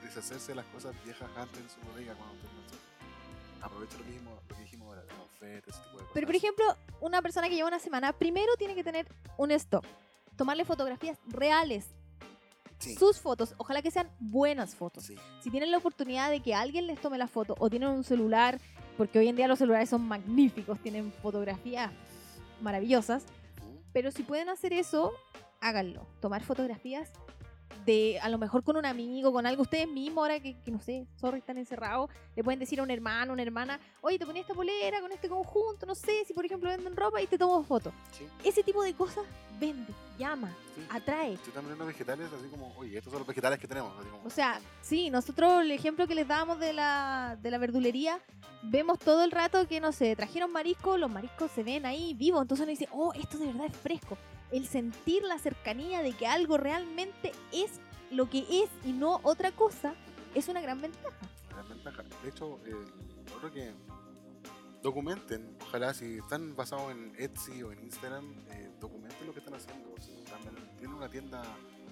B: deshacerse de las cosas viejas antes en su bodega cuando terminan. aprovecha lo que dijimos, lo que dijimos ahora, de la oferta, ese tipo de cosas.
A: Pero por ejemplo, una persona que lleva una semana, primero tiene que tener un stock. Tomarle fotografías reales.
B: Sí,
A: Sus fotos, ojalá que sean buenas fotos.
B: sí.
A: Si tienen la oportunidad de que alguien les tome la foto o tienen un celular, porque hoy en día los celulares son magníficos, tienen fotografías maravillosas, pero si pueden hacer eso, háganlo. Tomar fotografías de a lo mejor con un amigo, con algo, ustedes mismos, ahora que, que no sé, sorry, están encerrados, le pueden decir a un hermano, una hermana, oye, te ponía esta polera con este conjunto, no sé, si por ejemplo venden ropa y te tomo foto.
B: Sí,
A: Ese tipo de cosas vende, llama,
B: sí.
A: atrae.
B: Si están vendiendo vegetales, así como, oye, estos son los vegetales que tenemos. Así como,
A: O sea, sí, nosotros el ejemplo que les dábamos de la, de la verdulería, vemos todo el rato que, no sé, trajeron mariscos, los mariscos se ven ahí vivos, entonces uno dice, oh, esto de verdad es fresco. El sentir la cercanía de que algo realmente es lo que es y no otra cosa, es una gran ventaja.
B: una gran ventaja. De hecho, el otro que documenten, ojalá si están basados en Etsy o en Instagram, eh, documenten lo que están haciendo. Si están ven- tienen una tienda,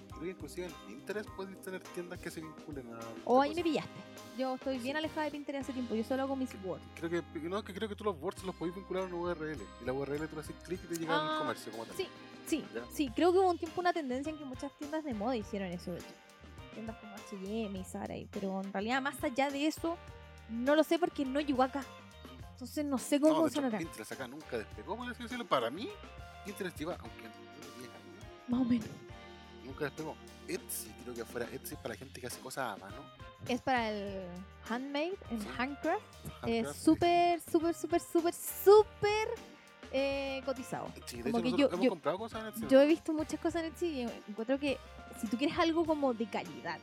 B: creo que inclusive en Pinterest pueden tener tiendas que se vinculen a.
A: O
B: esta
A: ahí me pillaste. Yo estoy bien alejada de Pinterest hace tiempo, yo solo hago mis Word.
B: Creo que, no, que creo que tú los boards los podéis vincular a una URL. Y la URL tú le haces clic y te llega
A: Ah,
B: al comercio como tal.
A: Sí, sí,
B: Ya.
A: sí. Creo que hubo un tiempo una tendencia en que muchas tiendas de moda hicieron eso. de hecho. Tiendas como H&M y Zara. Pero en realidad, más allá de eso, no lo sé porque no llegó acá. Entonces no sé cómo
B: No, de hecho,
A: funcionará.
B: Pinterest acá nunca despegó, por así decirlo. Para mí, Pinterest lleva, aunque no 10 años,
A: Más o menos.
B: nunca despegó. Etsy, creo que fuera Etsy para gente que hace cosas a mano.
A: Es para el handmade, el
B: Sí.
A: handcraft. Es
B: handcraft.
A: súper, súper, súper, súper, súper eh, cotizado.
B: Sí, de
A: como
B: hecho,
A: que yo-
B: hemos
A: yo-
B: comprado cosas en Etsy.
A: Yo he visto muchas cosas en Etsy y encuentro que si tú quieres algo como de calidad,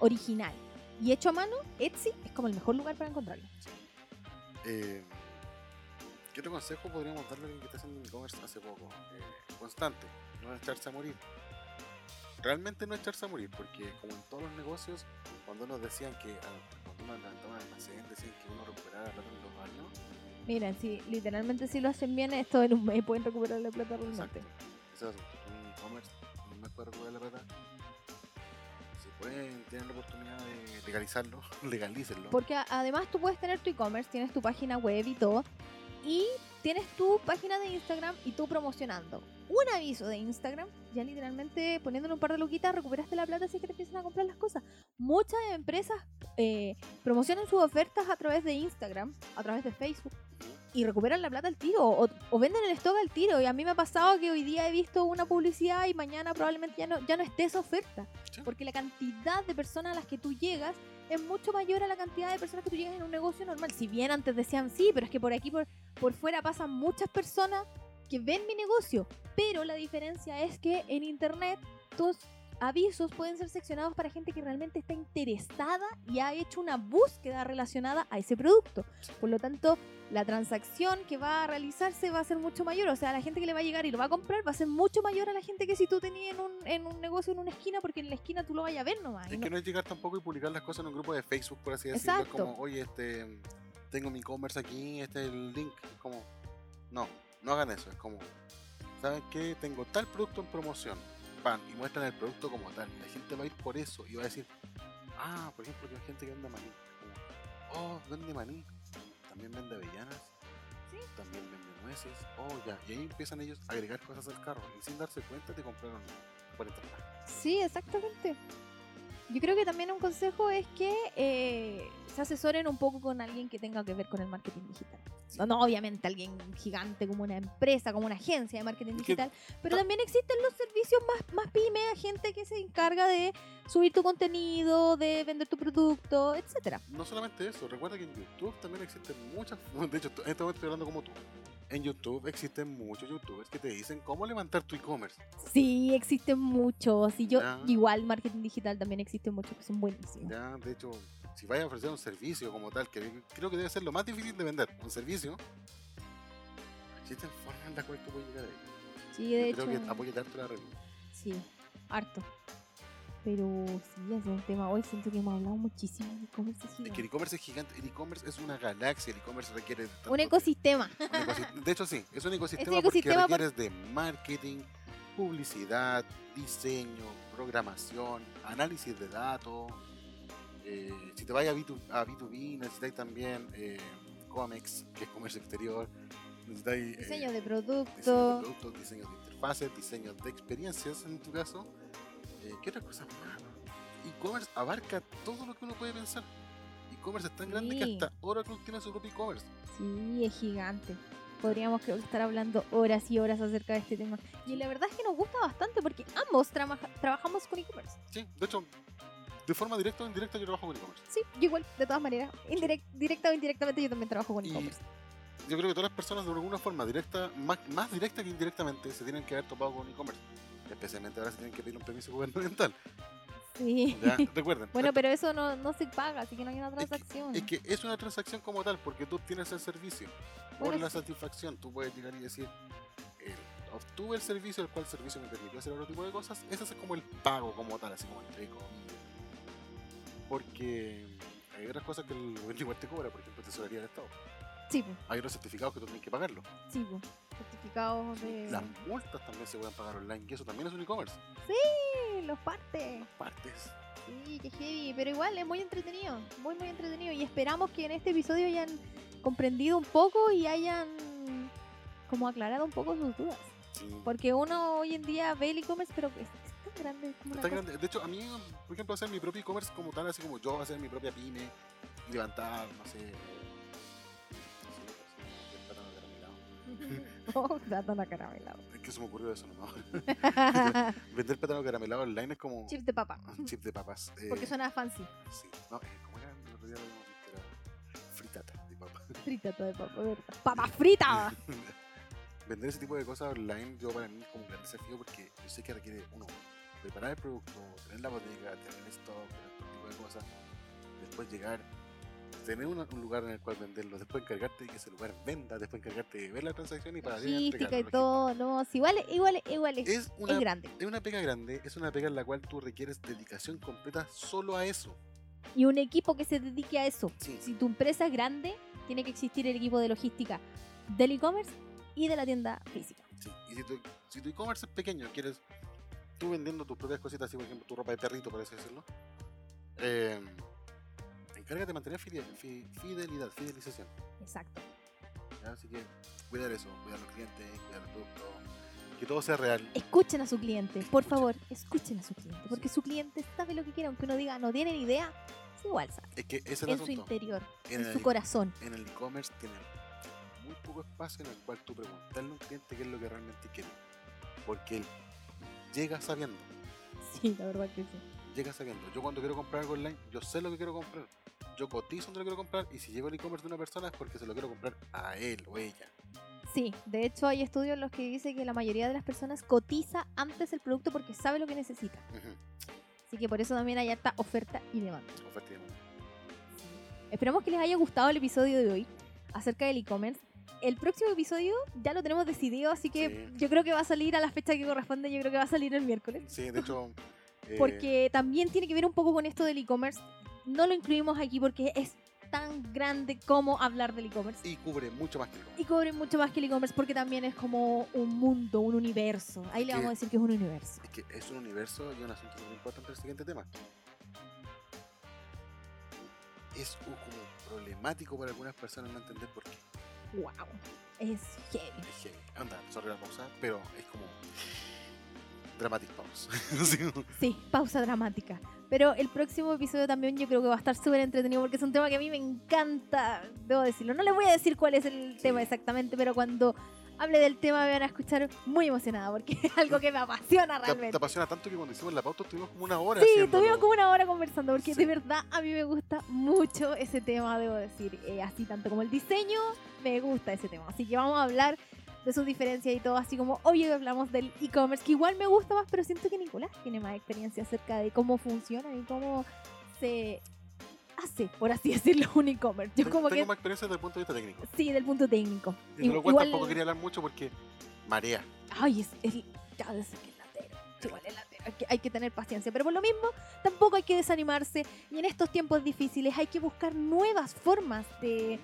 A: original y hecho a mano, Etsy es como el mejor lugar para encontrarlo.
B: Eh, ¿Qué otro consejo podríamos darle a alguien que está haciendo e-commerce hace poco? Eh, constante, no echarse a morir. Realmente no echarse a morir, porque como en todos los negocios, cuando nos decían que ah, cuando uno levantaba un almacén, decían que uno recuperaba la plata en dos años.
A: Miren, si literalmente si lo hacen bien, esto en un mes pueden recuperar la plata realmente.
B: Eso es un e-commerce, un mes puede recuperar la plata. Si pueden tener la oportunidad de legalizarlo, legalícenlo.
A: Porque además tú puedes tener tu e-commerce, tienes tu página web y todo, y tienes tu página de Instagram y tú promocionando. Un aviso de Instagram, ya literalmente poniéndole un par de luquitas, recuperaste la plata así que te empiezan a comprar las cosas. Muchas empresas eh, promocionan sus ofertas a través de Instagram, a través de Facebook, y recuperan la plata al tiro, o, o venden el stock al tiro. Y a mí me ha pasado que hoy día he visto una publicidad y mañana probablemente ya no, ya no esté esa oferta.
B: Sí.
A: Porque la cantidad de personas a las que tú llegas es mucho mayor a la cantidad de personas que tú llegas en un negocio normal. Si bien antes decían sí, pero es que por aquí, por, por fuera pasan muchas personas que ven mi negocio. Pero la diferencia es que en internet tus avisos pueden ser seccionados para gente que realmente está interesada y ha hecho una búsqueda relacionada a ese producto. Por lo tanto, la transacción que va a realizarse va a ser mucho mayor. O sea, la gente que le va a llegar y lo va a comprar va a ser mucho mayor a la gente que si tú tenías en un, en un negocio en una esquina, porque en la esquina tú lo vayas a ver nomás.
B: Es
A: no-
B: que no es llegar tampoco y publicar las cosas en un grupo de Facebook, por así decirlo. Es
A: Exacto.
B: como, oye, este, tengo mi e-commerce aquí, este es el link. Como, no, no hagan eso. Es como, ¿saben qué? Tengo tal producto en promoción. Pan, y muestran el producto como tal. La gente va a ir por eso y va a decir, ah, por ejemplo, que hay gente que vende maní. Como, oh, vende maní. También vende avellanas.
A: Sí.
B: También vende nueces. Oh, ya. Y ahí empiezan ellos a agregar cosas al carro. Y sin darse cuenta te compraron por internet.
A: Sí, exactamente. Yo creo que también un consejo es que eh, se asesoren un poco con alguien que tenga que ver con el marketing digital. No, no, obviamente alguien gigante como una empresa, como una agencia de marketing digital, pero
B: ta-
A: también existen los servicios más, más pyme, a gente que se encarga de subir tu contenido, de vender tu producto, etcétera.
B: No solamente eso, recuerda que en YouTube también existen muchas. De hecho, en este momento estoy hablando como tú. En YouTube existen muchos YouTubers que te dicen cómo levantar tu e-commerce.
A: Sí, existen muchos. Y yo,
B: Ya.
A: igual, marketing digital también existen muchos que son buenísimos.
B: Ya, de hecho, si vayas a ofrecer un servicio como tal, que creo que debe ser lo más difícil de vender, un servicio, existen formas en las cuales tú puedes llegar ahí.
A: Sí, de
B: Yo
A: hecho.
B: creo que apoya tanto la red.
A: Sí, harto. Pero sí, es un tema. Hoy siento que hemos hablado muchísimo de e-commerce
B: Es que el e-commerce es gigante, el e-commerce es una galaxia, el e-commerce requiere tanto
A: Un ecosistema.
B: Un ecosistema. De hecho, sí, es un ecosistema,
A: ecosistema por-
B: porque requieres de marketing, publicidad, diseño, programación, análisis de datos. Eh, si te vayas a, B2, a B2B, necesitáis también eh, COMEX, que es comercio exterior. Necesitáis eh,
A: Diseño de
B: diseño
A: producto.
B: de productos, diseño de interfaces, diseño de experiencias en tu caso. Eh, ¿Qué otra cosa más? E-commerce abarca todo lo que uno puede pensar. E-commerce es tan grande que
A: Sí.
B: hasta Oracle tiene su propio e-commerce.
A: Sí, es gigante. Podríamos creo estar hablando horas y horas acerca de este tema. Y la verdad es que nos gusta bastante porque ambos tramaja- trabajamos con e-commerce.
B: Sí, de hecho, de forma directa o indirecta yo trabajo con e-commerce.
A: Sí, yo igual, de todas maneras. Indirect, directa o indirectamente yo también trabajo con e-commerce.
B: Yo creo que todas las personas de alguna forma directa, más, más directa que indirectamente, se tienen que haber topado con e-commerce. Especialmente ahora se tienen que pedir un permiso gubernamental.
A: Sí.
B: ¿ya? Recuerden.
A: Bueno, pero eso no, no se paga, así que no hay una
B: es que-
A: transacción.
B: Es que es una transacción como tal, porque tú tienes el servicio. Por
A: Bueno,
B: la
A: sí.
B: satisfacción, tú puedes llegar y decir, obtuve el servicio, el cual servicio me permitió hacer otro tipo de cosas. Ese es como el pago como tal, así como entre comillas. Porque hay otras cosas que el gobierno igual te cobra, por ejemplo, tesorería del Estado.
A: Sí, pues,
B: Hay otros certificados que tú tienes que pagarlo.
A: sí, pues. Certificados de.
B: Las multas también se pueden pagar online, y eso también es un e-commerce.
A: Sí, los partes.
B: Partes.
A: Sí, qué heavy, pero igual es muy entretenido, muy muy entretenido y esperamos que en este episodio hayan comprendido un poco y hayan como aclarado un poco sus dudas,
B: Sí.
A: porque uno hoy en día ve el e-commerce pero tan grande es como cosa-
B: grande. De hecho, a mí, por ejemplo, hacer mi propio e-commerce como tal, así como yo hacer mi propia pyme, levantar, no sé.
A: oh, plátano acaramelado.
B: Es que se me ocurrió eso nomás. Vender plátano caramelado online es como
A: chips de papa,
B: un chip de papas. eh,
A: porque suena fancy,
B: Sí. No, eh, ¿cómo era? El otro día era fritata de papa.
A: frita de papa, ¿verdad? papa frita.
B: Vender ese tipo de cosas online, yo para mí es como un gran desafío porque yo sé que requiere, uno, preparar el producto, tener la bodega, tener stock, tener todo tipo de cosas, después llegar, tener una- un lugar en el cual venderlo, después encargarte de que ese lugar venda, después encargarte de ver la transacción y para
A: Logística y todo, no, sí, igual, igual, igual es,
B: Es
A: es
B: una,
A: grande.
B: es una pega grande, es una pega en la cual tú requieres dedicación completa solo a eso.
A: Y un equipo que se dedique a eso.
B: Sí,
A: Si tu empresa es grande, tiene que existir el equipo de logística del e-commerce y de la tienda física.
B: Sí, y si tu, si tu e-commerce es pequeño, quieres tú vendiendo tus propias cositas, así por ejemplo tu ropa de perrito, por así decirlo, eh, encárgate de mantener fide- fi- fidelidad, fidelización.
A: Exacto.
B: ¿ya? Así que cuidar eso, cuidar los clientes, cuidar el producto, que todo sea real.
A: Escuchen a su cliente, por favor, escuchen a su cliente, porque su cliente sabe lo que quiere, aunque uno diga no tiene ni idea, es igual sabe.
B: Es que es el
A: En su
B: asunto.
A: interior,
B: En
A: en
B: el
A: su corazón.
B: En el e-commerce tienen muy poco espacio en el cual tú preguntarle a un cliente qué es lo que realmente quiere. Porque él llega sabiendo.
A: Sí, la verdad que sí.
B: llega sabiendo. Yo cuando quiero comprar algo online, yo sé lo que quiero comprar. Yo cotizo donde lo quiero comprar y si llego al e-commerce de una persona es porque se lo quiero comprar a él o ella.
A: Sí, de hecho hay estudios en los que dice que la mayoría de las personas cotiza antes el producto porque sabe lo que necesita. Así que por eso también hay alta oferta y demanda.
B: Oferta y demanda.
A: Esperamos que les haya gustado el episodio de hoy acerca del e-commerce. El próximo episodio ya lo tenemos decidido, así que
B: Sí.
A: yo creo que va a salir a la fecha que corresponde, yo creo que va a salir el miércoles.
B: Sí, de hecho. eh,
A: Porque también tiene que ver un poco con esto del e-commerce. No lo incluimos aquí porque es tan grande como hablar del e-commerce.
B: Y cubre mucho más que el
A: Y cobre mucho más que el e-commerce porque también es como un mundo, un universo. Ahí le vamos a decir que es un universo.
B: Es que es un universo y un asunto muy importante el siguiente tema. Es como problemático para algunas personas no entender por qué.
A: ¡Wow! Es heavy.
B: Es heavy. Anda, sorry la pausa, pero es como. Dramatic pause.
A: Sí, pausa dramática. Pero el próximo episodio también yo creo que va a estar súper entretenido porque es un tema que a mí me encanta, debo decirlo. No les voy a decir cuál es el tema exactamente, pero cuando hable del tema me van a escuchar muy emocionada porque es algo que me apasiona
B: te, te
A: realmente.
B: apasiona tanto que cuando hicimos la pauta estuvimos como una hora
A: Sí,
B: haciéndolo.
A: tuvimos como una hora conversando porque
B: Sí.
A: de verdad a mí me gusta mucho ese tema, debo decir. Eh, así tanto como el diseño, me gusta ese tema. Así que vamos a hablar de sus diferencias y todo, así como obvio que hablamos del e-commerce, que igual me gusta más, pero siento que Nicolás tiene más experiencia acerca de cómo funciona y cómo se hace, por así decirlo, un e-commerce. Yo como
B: tengo
A: que
B: más experiencia desde el punto de vista técnico.
A: sí, del punto técnico.
B: Y de lo cual
A: Igual-
B: tampoco quería hablar mucho porque marea.
A: Ay, es, es ya que es latero. Igual es latero. Hay que, hay que tener paciencia. Pero por lo mismo, tampoco hay que desanimarse. Y en estos tiempos difíciles hay que buscar nuevas formas de,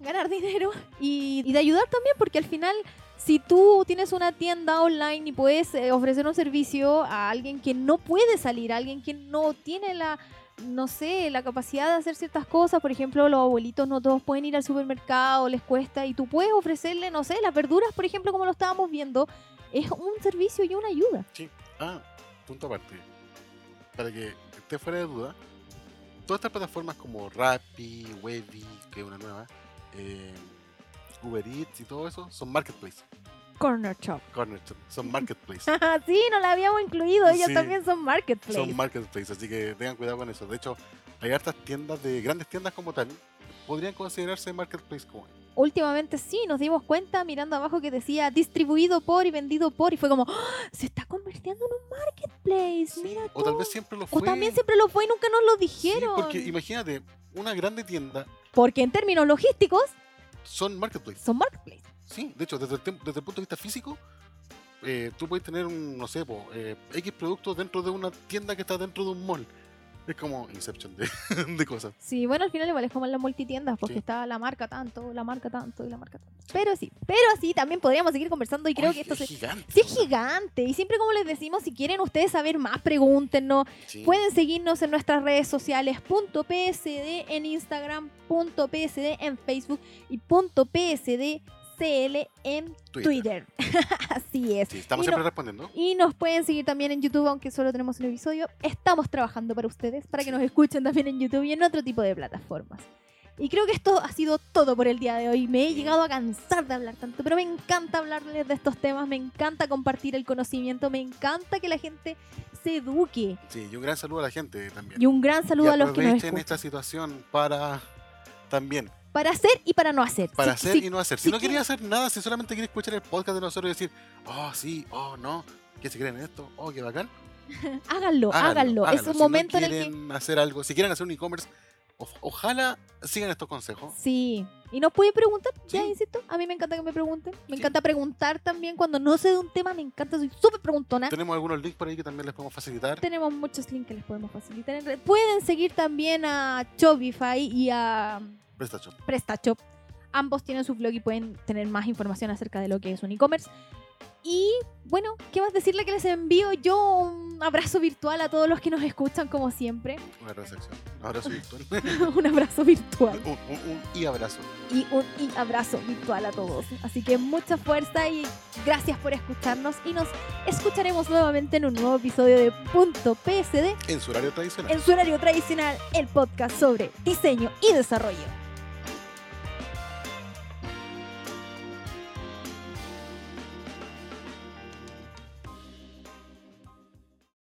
A: ganar dinero y, y de ayudar también, porque al final, si tú tienes una tienda online y puedes eh, ofrecer un servicio a alguien que no puede salir, a alguien que no tiene la, no sé, la capacidad de hacer ciertas cosas. Por ejemplo, los abuelitos no todos pueden ir al supermercado, les cuesta, y tú puedes ofrecerle, no sé, las verduras, por ejemplo, como lo estábamos viendo, es un servicio y una ayuda.
B: Sí. Ah, punto aparte. Para que esté fuera de duda, todas estas plataformas como Rappi, Webby, que es una nueva, eh, Uber Eats y todo eso, son marketplace.
A: Corner Shop.
B: Corner Shop, son marketplace.
A: sí, no la habíamos incluido, ellos
B: Sí.
A: también son marketplace.
B: son marketplace, así que tengan cuidado con eso. De hecho, hay hartas tiendas de grandes tiendas como tal, podrían considerarse marketplace como
A: Últimamente sí, nos dimos cuenta mirando abajo que decía distribuido por y vendido por, y fue como, ¡Ah! se está convirtiendo en un marketplace,
B: Sí,
A: mira
B: O tal
A: tú".
B: vez siempre lo
A: O
B: fue.
A: también siempre lo fue y nunca nos lo
B: Sí,
A: dijeron.
B: porque imagínate, una grande tienda
A: Porque en términos logísticos
B: son marketplace.
A: son marketplace.
B: Sí, de hecho, desde el, desde el punto de vista físico, eh, tú puedes tener un, no sé, po, eh, X productos dentro de una tienda que está dentro de un mall. Es como Inception de, de cosas.
A: Sí, bueno, al final igual es como en las multitiendas, porque
B: Sí.
A: está la marca tanto, la marca tanto y la marca tanto. Pero sí, pero sí, también podríamos seguir conversando y creo
B: Ay,
A: que esto
B: es
A: se...
B: gigante.
A: Sí, es gigante. Y siempre como les decimos, si quieren ustedes saber más, pregúntenos.
B: Sí.
A: Pueden seguirnos en nuestras redes sociales, punto .psd en Instagram, punto .psd en Facebook y punto .psdcl en Twitter. Así es.
B: Sí, estamos
A: Y
B: siempre
A: no-
B: respondiendo.
A: Y nos pueden seguir también en YouTube, aunque solo tenemos un episodio. Estamos trabajando para ustedes, para que nos escuchen también en YouTube y en otro tipo de plataformas. Y creo que esto ha sido todo por el día de hoy. Me he llegado a cansar de hablar tanto, pero me encanta hablarles de estos temas, me encanta compartir el conocimiento, me encanta que la gente se eduque.
B: Sí, y un gran saludo a la gente también.
A: Y un gran saludo
B: Y
A: a los que nos escuchan.
B: esta situación para también,
A: Para hacer y para no hacer.
B: para
A: Si-
B: hacer
A: si-
B: y no hacer. Si
A: si
B: no quería hacer nada, si solamente quieres escuchar el podcast de nosotros y decir, oh, sí, oh, no, ¿qué se creen en esto? Oh, qué bacán.
A: háganlo, háganlo. Es un
B: Si no
A: momento en el que
B: quieren hacer algo, si quieren hacer un e-commerce, o- ojalá sigan estos consejos.
A: Sí, y nos pueden preguntar, ya insisto, a mí me encanta que me pregunten, me
B: Sí.
A: encanta preguntar también cuando no sé de un tema, me encanta, soy súper preguntona.
B: Tenemos algunos links por ahí que también les podemos facilitar.
A: Tenemos muchos links que les podemos facilitar. Pueden seguir también a Shopify y a
B: PrestaShop.
A: PrestaShop. Ambos tienen su blog y pueden tener más información acerca de lo que es un e-commerce. Y bueno, ¿qué más decirle que les envío yo un abrazo virtual a todos los que nos escuchan como siempre?
B: Una transacción. Un abrazo virtual.
A: un abrazo virtual.
B: un, un- un y abrazo.
A: y un y abrazo virtual a todos. Así que mucha fuerza y gracias por escucharnos y nos escucharemos nuevamente en un nuevo episodio de Punto PSD
B: En su horario tradicional.
A: en su horario tradicional, el podcast sobre diseño y desarrollo.